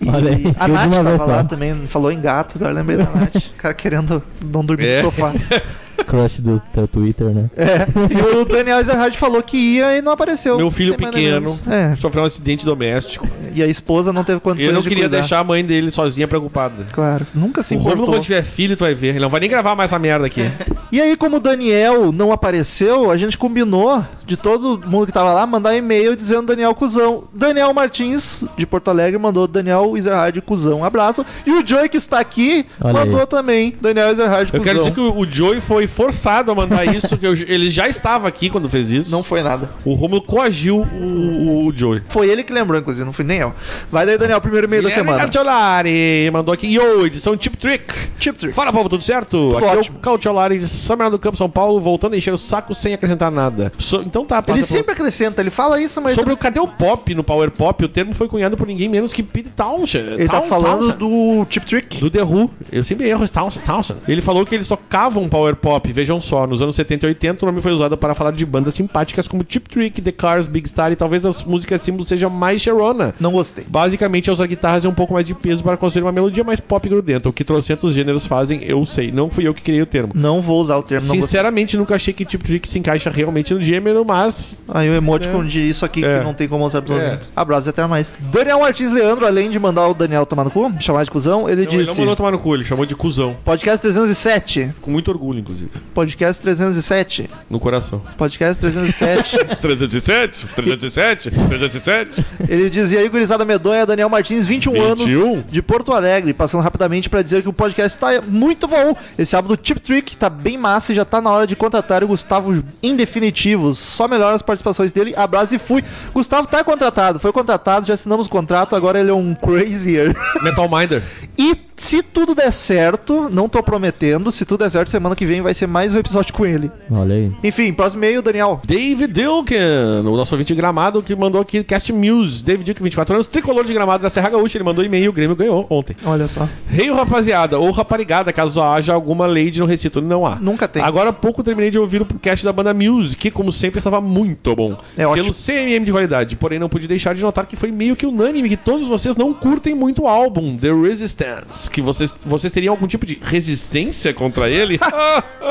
E Olha aí, Nath tava lá também, falou em gato, agora lembrei da Nath. O cara querendo não dormir É. no sofá. Crush do teu Twitter, né? É. E o Daniel Ezerhard falou que ia e não apareceu. Meu filho pequeno. É. sofreu um acidente doméstico. E a esposa não teve condições Eu não de queria cuidar. deixar a mãe dele sozinha preocupada. Claro, nunca se o importou. quando tiver filho, tu vai ver. Ele não vai nem gravar mais essa merda aqui. E aí, como o Daniel não apareceu, a gente combinou de todo mundo que tava lá mandar e-mail dizendo Daniel Cusão. Daniel Martins, de Porto Alegre, mandou Daniel Ezerhard Cusão. Um abraço. E o Joey, que está aqui, Olha mandou aí. também Daniel Ezerhard Eu Cusão. quero dizer que o, o Joey foi forçado a mandar isso, que eu- ele já estava aqui quando fez isso. Não foi nada. O Romulo coagiu o, o Joey. Foi ele que lembrou, inclusive, não fui nem eu. Vai daí, Daniel, primeiro e-mail da semana. Cautiolari mandou aqui, yo, edição Tip Trick. Chip Trick. Fala, povo, tudo certo? aqui ótimo. é o Cautiolari de São Bernardo do Campo, São Paulo, voltando a encher o saco sem acrescentar nada. So- então tá, Ele sempre acrescenta, ele fala isso, mas Sobre o cadê o pop no Power Pop, o termo foi cunhado por ninguém menos que Pete Townshend. ele tá Town- falando Townsend. do Chip Trick. Do The Who. Eu sempre erro esse Townsend. Townsend. Ele falou que eles tocavam Power Pop. Vejam só, nos anos 70 e 80 o nome foi usado para falar de bandas simpáticas como Chip Trick, The Cars, Big Star e talvez as músicas símbolo seja mais Sharona. Não gostei. Basicamente é usar guitarras e um pouco mais de peso para construir uma melodia mais pop grudenta. O que trocentos gêneros fazem, eu sei. Não fui eu que criei o termo. Não vou usar o termo. Sinceramente, nunca achei que Chip Trick se encaixa realmente no gênero, mas Aí o emoticon de isso aqui É. que não tem como mostrar pros É. Abraço e até mais. Daniel Martins Leandro, além de mandar o Daniel tomar no cu, chamar de cuzão, ele Não, ele não disse... mandou tomar no cu, ele chamou de cuzão. Podcast 307. Com muito orgulho, inclusive. Podcast 307. No coração. Podcast 307. 307? 307? 307? Ele dizia aí, gurizada medonha, Daniel Martins, 21, 21? anos, de Porto Alegre, passando rapidamente pra dizer que o podcast tá muito bom. Esse álbum do Chip Trick tá bem massa e já tá na hora de contratar o Gustavo em definitivo. Só melhora as participações dele. Abraço e fui. Gustavo tá contratado, foi contratado, já assinamos o contrato, agora ele é um crazier. Metal Minder. E se tudo der certo, não tô prometendo, se tudo der certo, semana que vem vai ser mais um episódio com ele. Olha aí. Enfim, próximo e-mail, Daniel. David Dilken, o nosso ouvinte de gramado, que mandou aqui Cast Muse. David Dilken, 24 anos, tricolor de gramado da Serra Gaúcha. Ele mandou e-mail, o Grêmio ganhou ontem. Olha só. Rei rapaziada, ou raparigada, caso haja alguma lei de não recito. Não há. Nunca tem. Agora há pouco terminei de ouvir o podcast da banda Muse, que, como sempre, estava muito bom. É ótimo. Selo CMM de qualidade. Porém, não pude deixar de notar que foi meio que unânime que todos vocês não curtem muito o álbum, The Resistance. Que vocês, vocês teriam algum tipo de resistência contra ele?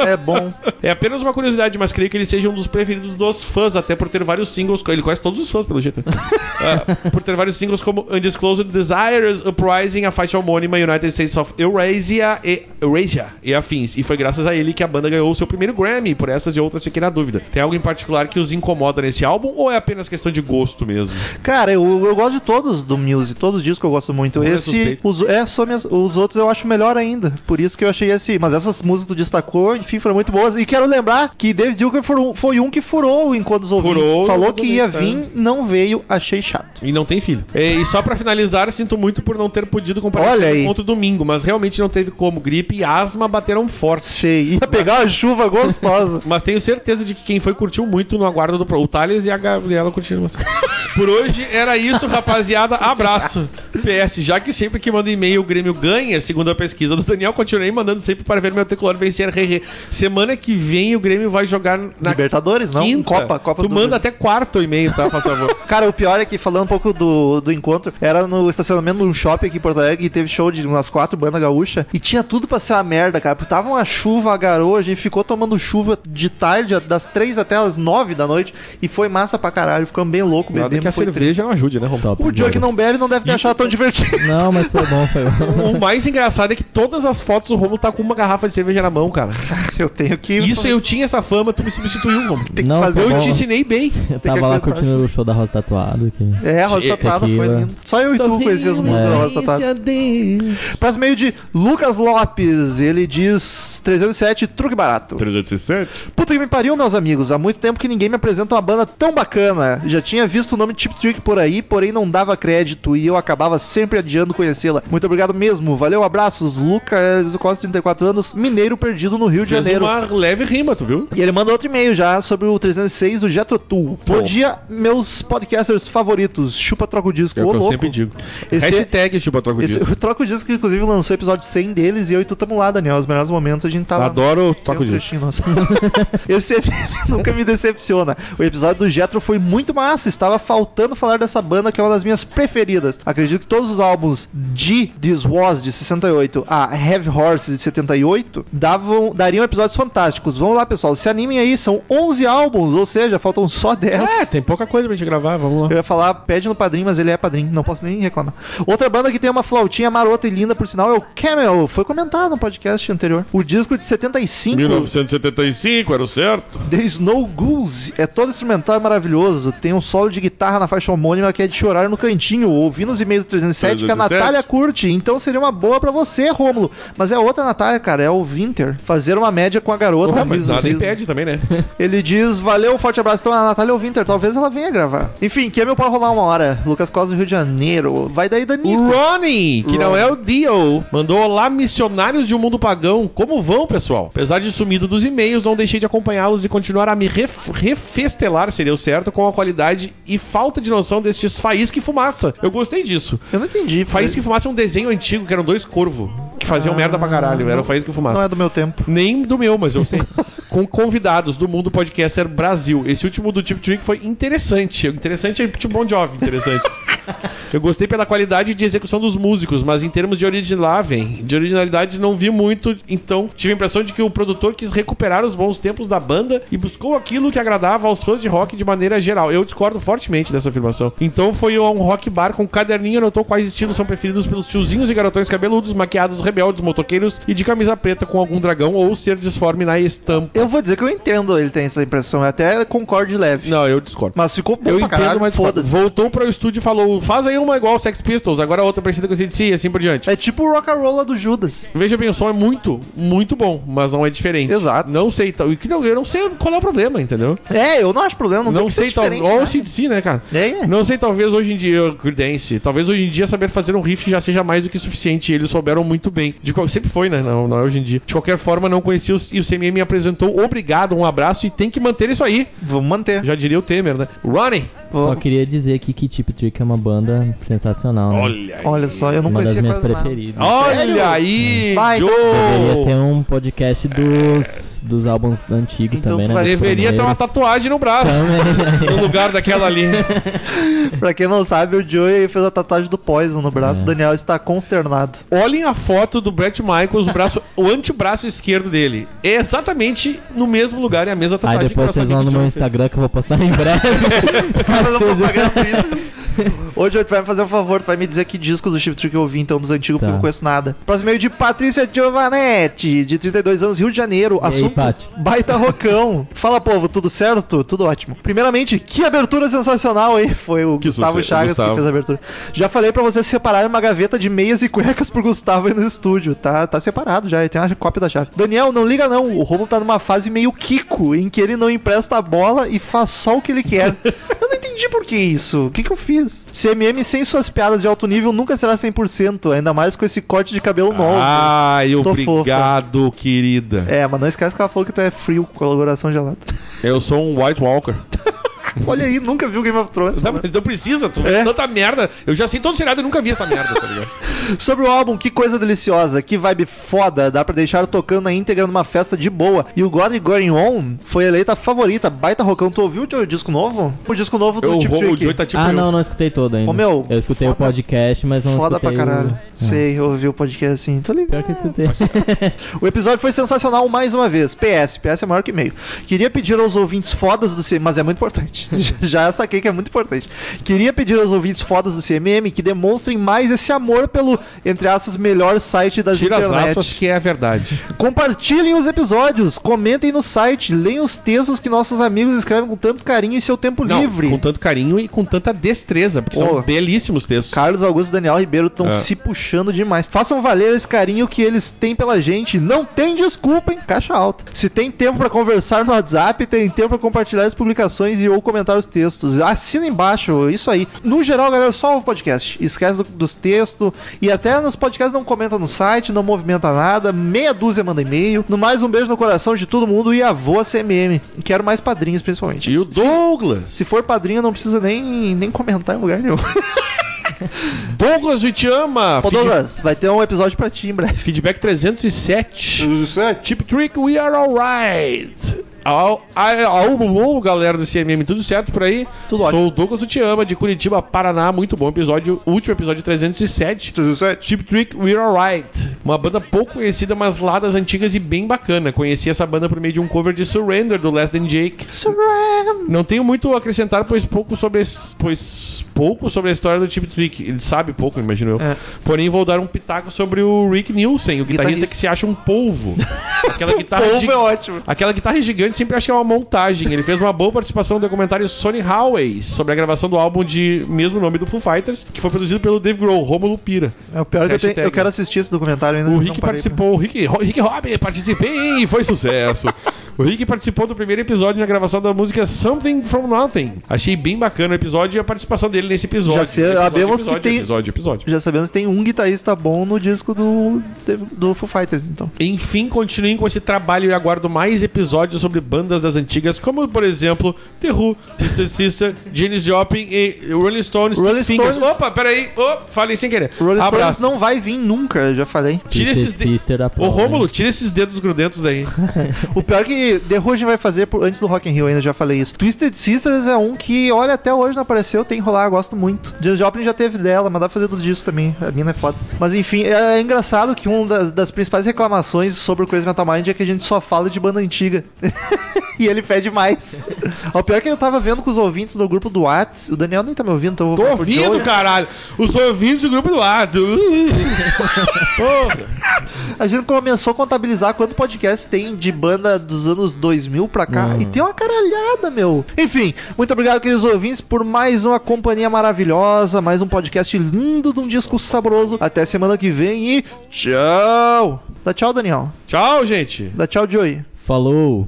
É bom. É apenas uma curiosidade, mas creio que ele seja um dos preferidos dos fãs, até por ter vários singles. Ele conhece todos os fãs, pelo jeito. Ah, por ter vários singles como Undisclosed Desires, Uprising, a faixa homônima United States of Eurasia e, Eurasia e afins. E foi graças a ele que a banda ganhou o seu primeiro Grammy. Por essas e outras, fiquei na dúvida. Tem algo em particular que os incomoda nesse álbum ou é apenas questão de gosto mesmo? Cara, eu, eu gosto de todos do Muse, todos os discos eu gosto muito. Não é esse, suspeito. os, é, só minhas- os outros eu acho melhor ainda. Por isso que eu achei esse. Mas essas músicas tu destacou, enfim, foram muito boas. E quero lembrar que David Dilker foi, um- que furou enquanto os ouvintes. Furou, Falou que ia exatamente, vir, não veio, achei chato. E não tem filho. E, e só pra finalizar, sinto muito por não ter podido comparecer no outro domingo, mas realmente não teve como. Gripe e asma bateram forte. Sei, ia pegar uma chuva gostosa. Mas tenho certeza de que quem foi curtiu muito no aguardo do Pro. O Thales e a Gabriela curtiram bastante. Por hoje era isso, rapaziada. Abraço. PS, já que sempre que manda e-mail o Grêmio ganha, segundo a pesquisa do Daniel, continuei mandando sempre para ver meu tricolor vencer. Hehe. Semana que vem o Grêmio vai jogar na Libertadores, não? quinta. Copa, Copa Tu do manda Brasil. até quarto e-mail, tá, por favor. Cara, o pior é que, falando um pouco do, do encontro, era no estacionamento de um shopping aqui em Porto Alegre e teve show de umas quatro bandas gaúchas e tinha tudo pra ser uma merda, cara. Porque tava uma chuva, a garoa, a gente ficou tomando chuva de tarde, das três até as nove da noite e foi massa pra caralho. Ficamos bem louco, bebendo. que a cerveja não ajude, né? Top. O Joe que não bebe não deve ter achado tão divertido. Não, mas foi bom, foi bom. O mais engraçado é que todas as fotos o Romulo tá com uma garrafa de cerveja na mão, cara. Eu tenho que. Isso eu tinha essa fama, tu me substituiu, Romulo. Tem que Não, fazer tá Eu bom. te ensinei bem. Eu tava lá aguentar curtindo o show da Rosa Tatuado. Que... É, a Rosa Tatuada foi tequila. lindo. Só eu e tu conheciam as músicas da Rosa Tatuada. Próximo meio de Lucas Lopes. Ele diz 307, truque barato. 307? Puta que me pariu, meus amigos. Há muito tempo que ninguém me apresenta uma banda tão bacana. Já tinha visto o nome Chip Trick por aí, porém não dava crédito e eu acabava sempre adiando conhecê-la. Muito obrigado mesmo. Valeu, abraços. Lucas, quase 34 anos, mineiro perdido no Rio de Fez Janeiro. uma leve rima, tu viu? E ele manda outro e-mail já sobre o 306 do Jetro Tool. Bom dia, meus podcasters favoritos. Chupa Troco Disco. É o que eu louco. sempre digo. Esse- Hashtag chupa troco Esse, disso. o Troco Disco, que inclusive lançou o episódio 100 deles e eu e tu tamo lá, Daniel. Os melhores momentos a gente tá lá. Adoro o disso. trechinho nosso. Esse nunca me decepciona. O episódio do Jetro foi muito massa. Estava faltando falar dessa banda que é uma das minhas preferidas. Acredito que todos os álbuns de This Was de 68 a Heavy Horses de 78 davam, dariam episódios fantásticos. Vamos lá, pessoal. Se animem aí. São 11 álbuns, ou seja, faltam só 10. É, tem pouca coisa pra gente gravar, vamos lá. Eu ia falar, pede no padrinho, mas ele é padrinho, não posso nem reclamar. Outra banda que tem uma flautinha marota e linda, por sinal, é o Camel. Foi comentado no podcast anterior. O disco de 75, 1975, era o certo? The Snow Goose, é todo instrumental e maravilhoso. Tem um solo de guitarra na faixa homônima que é de chorar no cantinho. Ouvi nos e-mails do 307 que a 307. Natália curte, então seria uma boa pra você, Rômulo. Mas é outra Natália, cara, é o Winter. Fazer uma média com a garota. Porra, mas nada impede também, né? Ele diz, valeu, forte abraço. Então, a Natália Winter, talvez ela venha gravar. Enfim, que é meu pode rolar uma hora. Lucas Costa, Rio de Janeiro. Vai daí, O Danilo. Ronnie, que não é o Dio, mandou olá, missionários de um mundo pagão. Como vão, pessoal? Apesar de sumido dos e-mails, não deixei de acompanhá-los e continuar a me ref refestelar, seria o certo, com a qualidade e falta de noção destes Faísca e Fumaça. Eu gostei disso. Eu não entendi. Faísca e Fumaça é um desenho antigo, que eram dois corvos, que faziam merda pra caralho. Era o Faísca e Fumaça. Não é do meu tempo. Nem do meu, mas eu sei. Com convidados do mundo podcaster Brasil. Esse último do Tip Trick foi interessante. Interessante é tipo Bon Jovi, interessante. Eu gostei pela qualidade de execução dos músicos, mas em termos de originalidade, de originalidade não vi muito, então tive a impressão de que o produtor quis recuperar os bons tempos da banda e buscou aquilo que agradava aos fãs de rock de maneira geral. Eu discordo fortemente dessa afirmação. Então foi um rock bar com caderninho, anotou quais estilos são preferidos pelos tiozinhos e garotões cabeludos, maquiados, rebeldes, motoqueiros e de camisa preta com algum dragão ou ser disforme na estampa. Eu vou dizer que eu entendo ele tem essa impressão. Eu até concordo leve. Não, eu discordo. Mas ficou bom Eu pra entendo, caralho, mas foda-se. voltou para o estúdio e falou: faz aí uma igual Sex Pistols, agora outra parecida com CDC e assim por diante. É tipo o rock and roll do Judas. Veja bem, o som é muito, muito bom, mas não é diferente. Exato. Não sei, tal- e que não- eu não sei qual é o problema, entendeu? É, eu não acho problema. Não, Não, tem que ser sei, talvez. diferente, Ou né? o CDC, né, cara? É, é. Não sei, talvez hoje em dia, Creedence, talvez hoje em dia saber fazer um riff já seja mais do que suficiente. Eles souberam muito bem. De qual, sempre foi, né? Não, não é hoje em dia. De qualquer forma, não conhecia os, e o CMM me apresentou. Obrigado, um abraço e tem que manter isso aí. Vamos manter. Já diria o Temer, né? Ronnie! Só queria dizer aqui que Tip Trick é uma banda sensacional. né? Olha aí. Olha só, eu não uma das conhecia minhas quase nada. preferidas. Sério? Olha aí, Vai, então- Deveria Joe! ter um podcast dos, dos álbuns antigos Então também, tu né? Deveria ter uma tatuagem no braço. No lugar daquela ali. Pra quem não sabe, o Joey fez a tatuagem do Poison no braço. É. O Daniel está consternado. Olhem a foto do Brett Michaels, o, braço, o antebraço esquerdo dele. É exatamente no mesmo lugar, é a mesma Aí tatuagem depois que vocês vão no meu John fez. Instagram que eu vou postar em breve. Ô, Joey, tu vai me fazer um favor, tu vai me dizer que disco do Chip Trick eu ouvi, então, dos antigos, porque Tá. eu não conheço nada. Próximo meio de Patrícia Giovanetti, de 32 anos, Rio de Janeiro. aí, Assunto Paty? baita rocão. Fala, povo, tudo certo? Tudo ótimo. Primeiramente, que abertura sensacional, hein? Foi o Que Gustavo sucesso, Chagas Gustavo. que fez a abertura. Já falei pra vocês separarem uma gaveta de meias e cuecas pro Gustavo aí no estúdio. Tá, tá separado já, tem uma cópia da chave. Daniel, não liga não. O Romulo tá numa fase meio Kiko, em que ele não empresta a bola e faz só o que ele quer. eu não entendi por que isso. O que que eu fiz? CMM sem suas piadas de alto nível nunca será 100%, ainda mais com esse corte de cabelo novo. Ai, Tô obrigado, querida. É, mas não esquece que ela falou que tu é frio com colaboração gelada. Eu sou um White Walker. Olha aí, nunca viu Game of Thrones. Não, mas não precisa, tu É. faz tanta merda. Eu já sei todo seriado e nunca vi essa merda, tá ligado? Sobre o álbum, que coisa deliciosa, que vibe foda, dá pra deixar tocando na íntegra numa festa de boa. E o God Going On foi eleita a favorita, baita rocão. Tu ouviu o disco novo? O disco novo do Eu, o Trick. Tá tipo ah, eu. não, não escutei todo ainda. Ô, meu, eu escutei o foda- podcast, mas não Foda pra caralho. o... Sei, eu ouvi o podcast assim, tô ligado. Pior que eu escutei. O episódio foi sensacional mais uma vez. PS, PS é maior que meio. Queria pedir aos ouvintes fodas do CMM, mas é muito importante. Já saquei que é muito importante. Queria pedir aos ouvintes fodas do CMM que demonstrem mais esse amor pelo, entre aspas, melhor site das Tira as internet. aspas que é a verdade. Compartilhem os episódios, comentem no site, leiam os textos que nossos amigos escrevem com tanto carinho em seu tempo Não, livre. com tanto carinho e com tanta destreza, porque Pô. são belíssimos textos. Carlos Augusto e Daniel Ribeiro estão É. se puxando demais. Façam valer esse carinho que eles têm pela gente. Não tem desculpa, hein? Caixa alta. Se tem tempo pra conversar no WhatsApp, tem tempo pra compartilhar as publicações e ou comentar os textos. Assina embaixo, isso aí. No geral, galera, só o podcast. Esquece do- dos textos. E até nos podcasts não comenta no site, não movimenta nada. Meia dúzia manda e-mail. No mais, um beijo no coração de todo mundo e avô CMM. Quero mais padrinhos, principalmente. E o Se- Douglas. Se for padrinho, não precisa nem, nem comentar em lugar nenhum. Douglas, eu te ama. Ô Feed- Douglas, vai ter um episódio pra ti em breve. Feedback 307. Tip Trick, we are alright. Ao, ao, ao, galera do CMM, tudo certo por aí? Tudo Sou ótimo. o Douglas do Te Ama, de Curitiba, Paraná. Muito bom episódio. Último episódio 307. 307. Tip Trick, We're Alright. Uma banda pouco conhecida, mas lá das antigas e bem bacana. Conheci essa banda por meio de um cover de Surrender, do Less Than Jake. Não tenho muito a acrescentar, pois pouco sobre, a- pois pouco sobre a história do Tip Trick. Ele sabe pouco, imagino eu. É. Porém, vou dar um pitaco sobre o Rick Nielsen, o guitarrista, Guitarrista. que se acha um polvo. Aquela guitarra Polvo é ótimo. Aquela guitarra gigante sempre acha que é uma montagem. Ele fez uma boa participação no documentário Sony Highways sobre a gravação do álbum de mesmo nome do Foo Fighters, que foi produzido pelo Dave Grohl, Romulo Pira. É o pior que eu, tenho, eu quero assistir esse documentário ainda. O Rick parei participou, o Rick, Rick Robin, participei e foi sucesso. O Rick participou do primeiro episódio na gravação da música Something From Nothing. Achei bem bacana o episódio e a participação dele nesse episódio. Já sabemos que tem- Episódio, episódio. Já sabemos que tem um guitarrista bom no disco do, do Foo Fighters, então. Enfim, continuem com esse trabalho e aguardo mais episódios sobre bandas das antigas, como, por exemplo, The Who, Mr. Sister, Janis Joplin e Rolling Stones, Rolling. Stones- Opa, peraí. Oh, falei sem querer. Rolling Stones Abraços. não vai vir nunca, já falei. Tira esses dedos. Ô, Rômulo, tira esses dedos grudentos daí. O pior é que The Who a gente vai fazer por- antes do Rock in Rio, ainda já falei isso. Twisted Sisters é um que, olha, até hoje não apareceu, tem que rolar, eu gosto muito. James Joplin já teve dela, mas dá pra fazer dos discos também. A mina é foda. Mas enfim, é, é engraçado que uma das, das principais reclamações sobre o Crazy Metal Mind é que a gente só fala de banda antiga. e ele fede mais. o pior é que eu tava vendo com os ouvintes no grupo do Whats. O Daniel nem tá me ouvindo, então eu vou Tô ouvindo, Joey. caralho. Os ouvintes do grupo do WhatsApp. Porra. A gente começou a contabilizar quanto podcast tem de banda dos anos 2000 pra cá. E tem uma caralhada, meu. Enfim, muito obrigado, queridos ouvintes, por mais uma companhia maravilhosa, mais um podcast lindo de um disco saboroso. Até semana que vem e tchau! Dá tchau, Daniel. Tchau, gente. Dá tchau, Joey. Falou.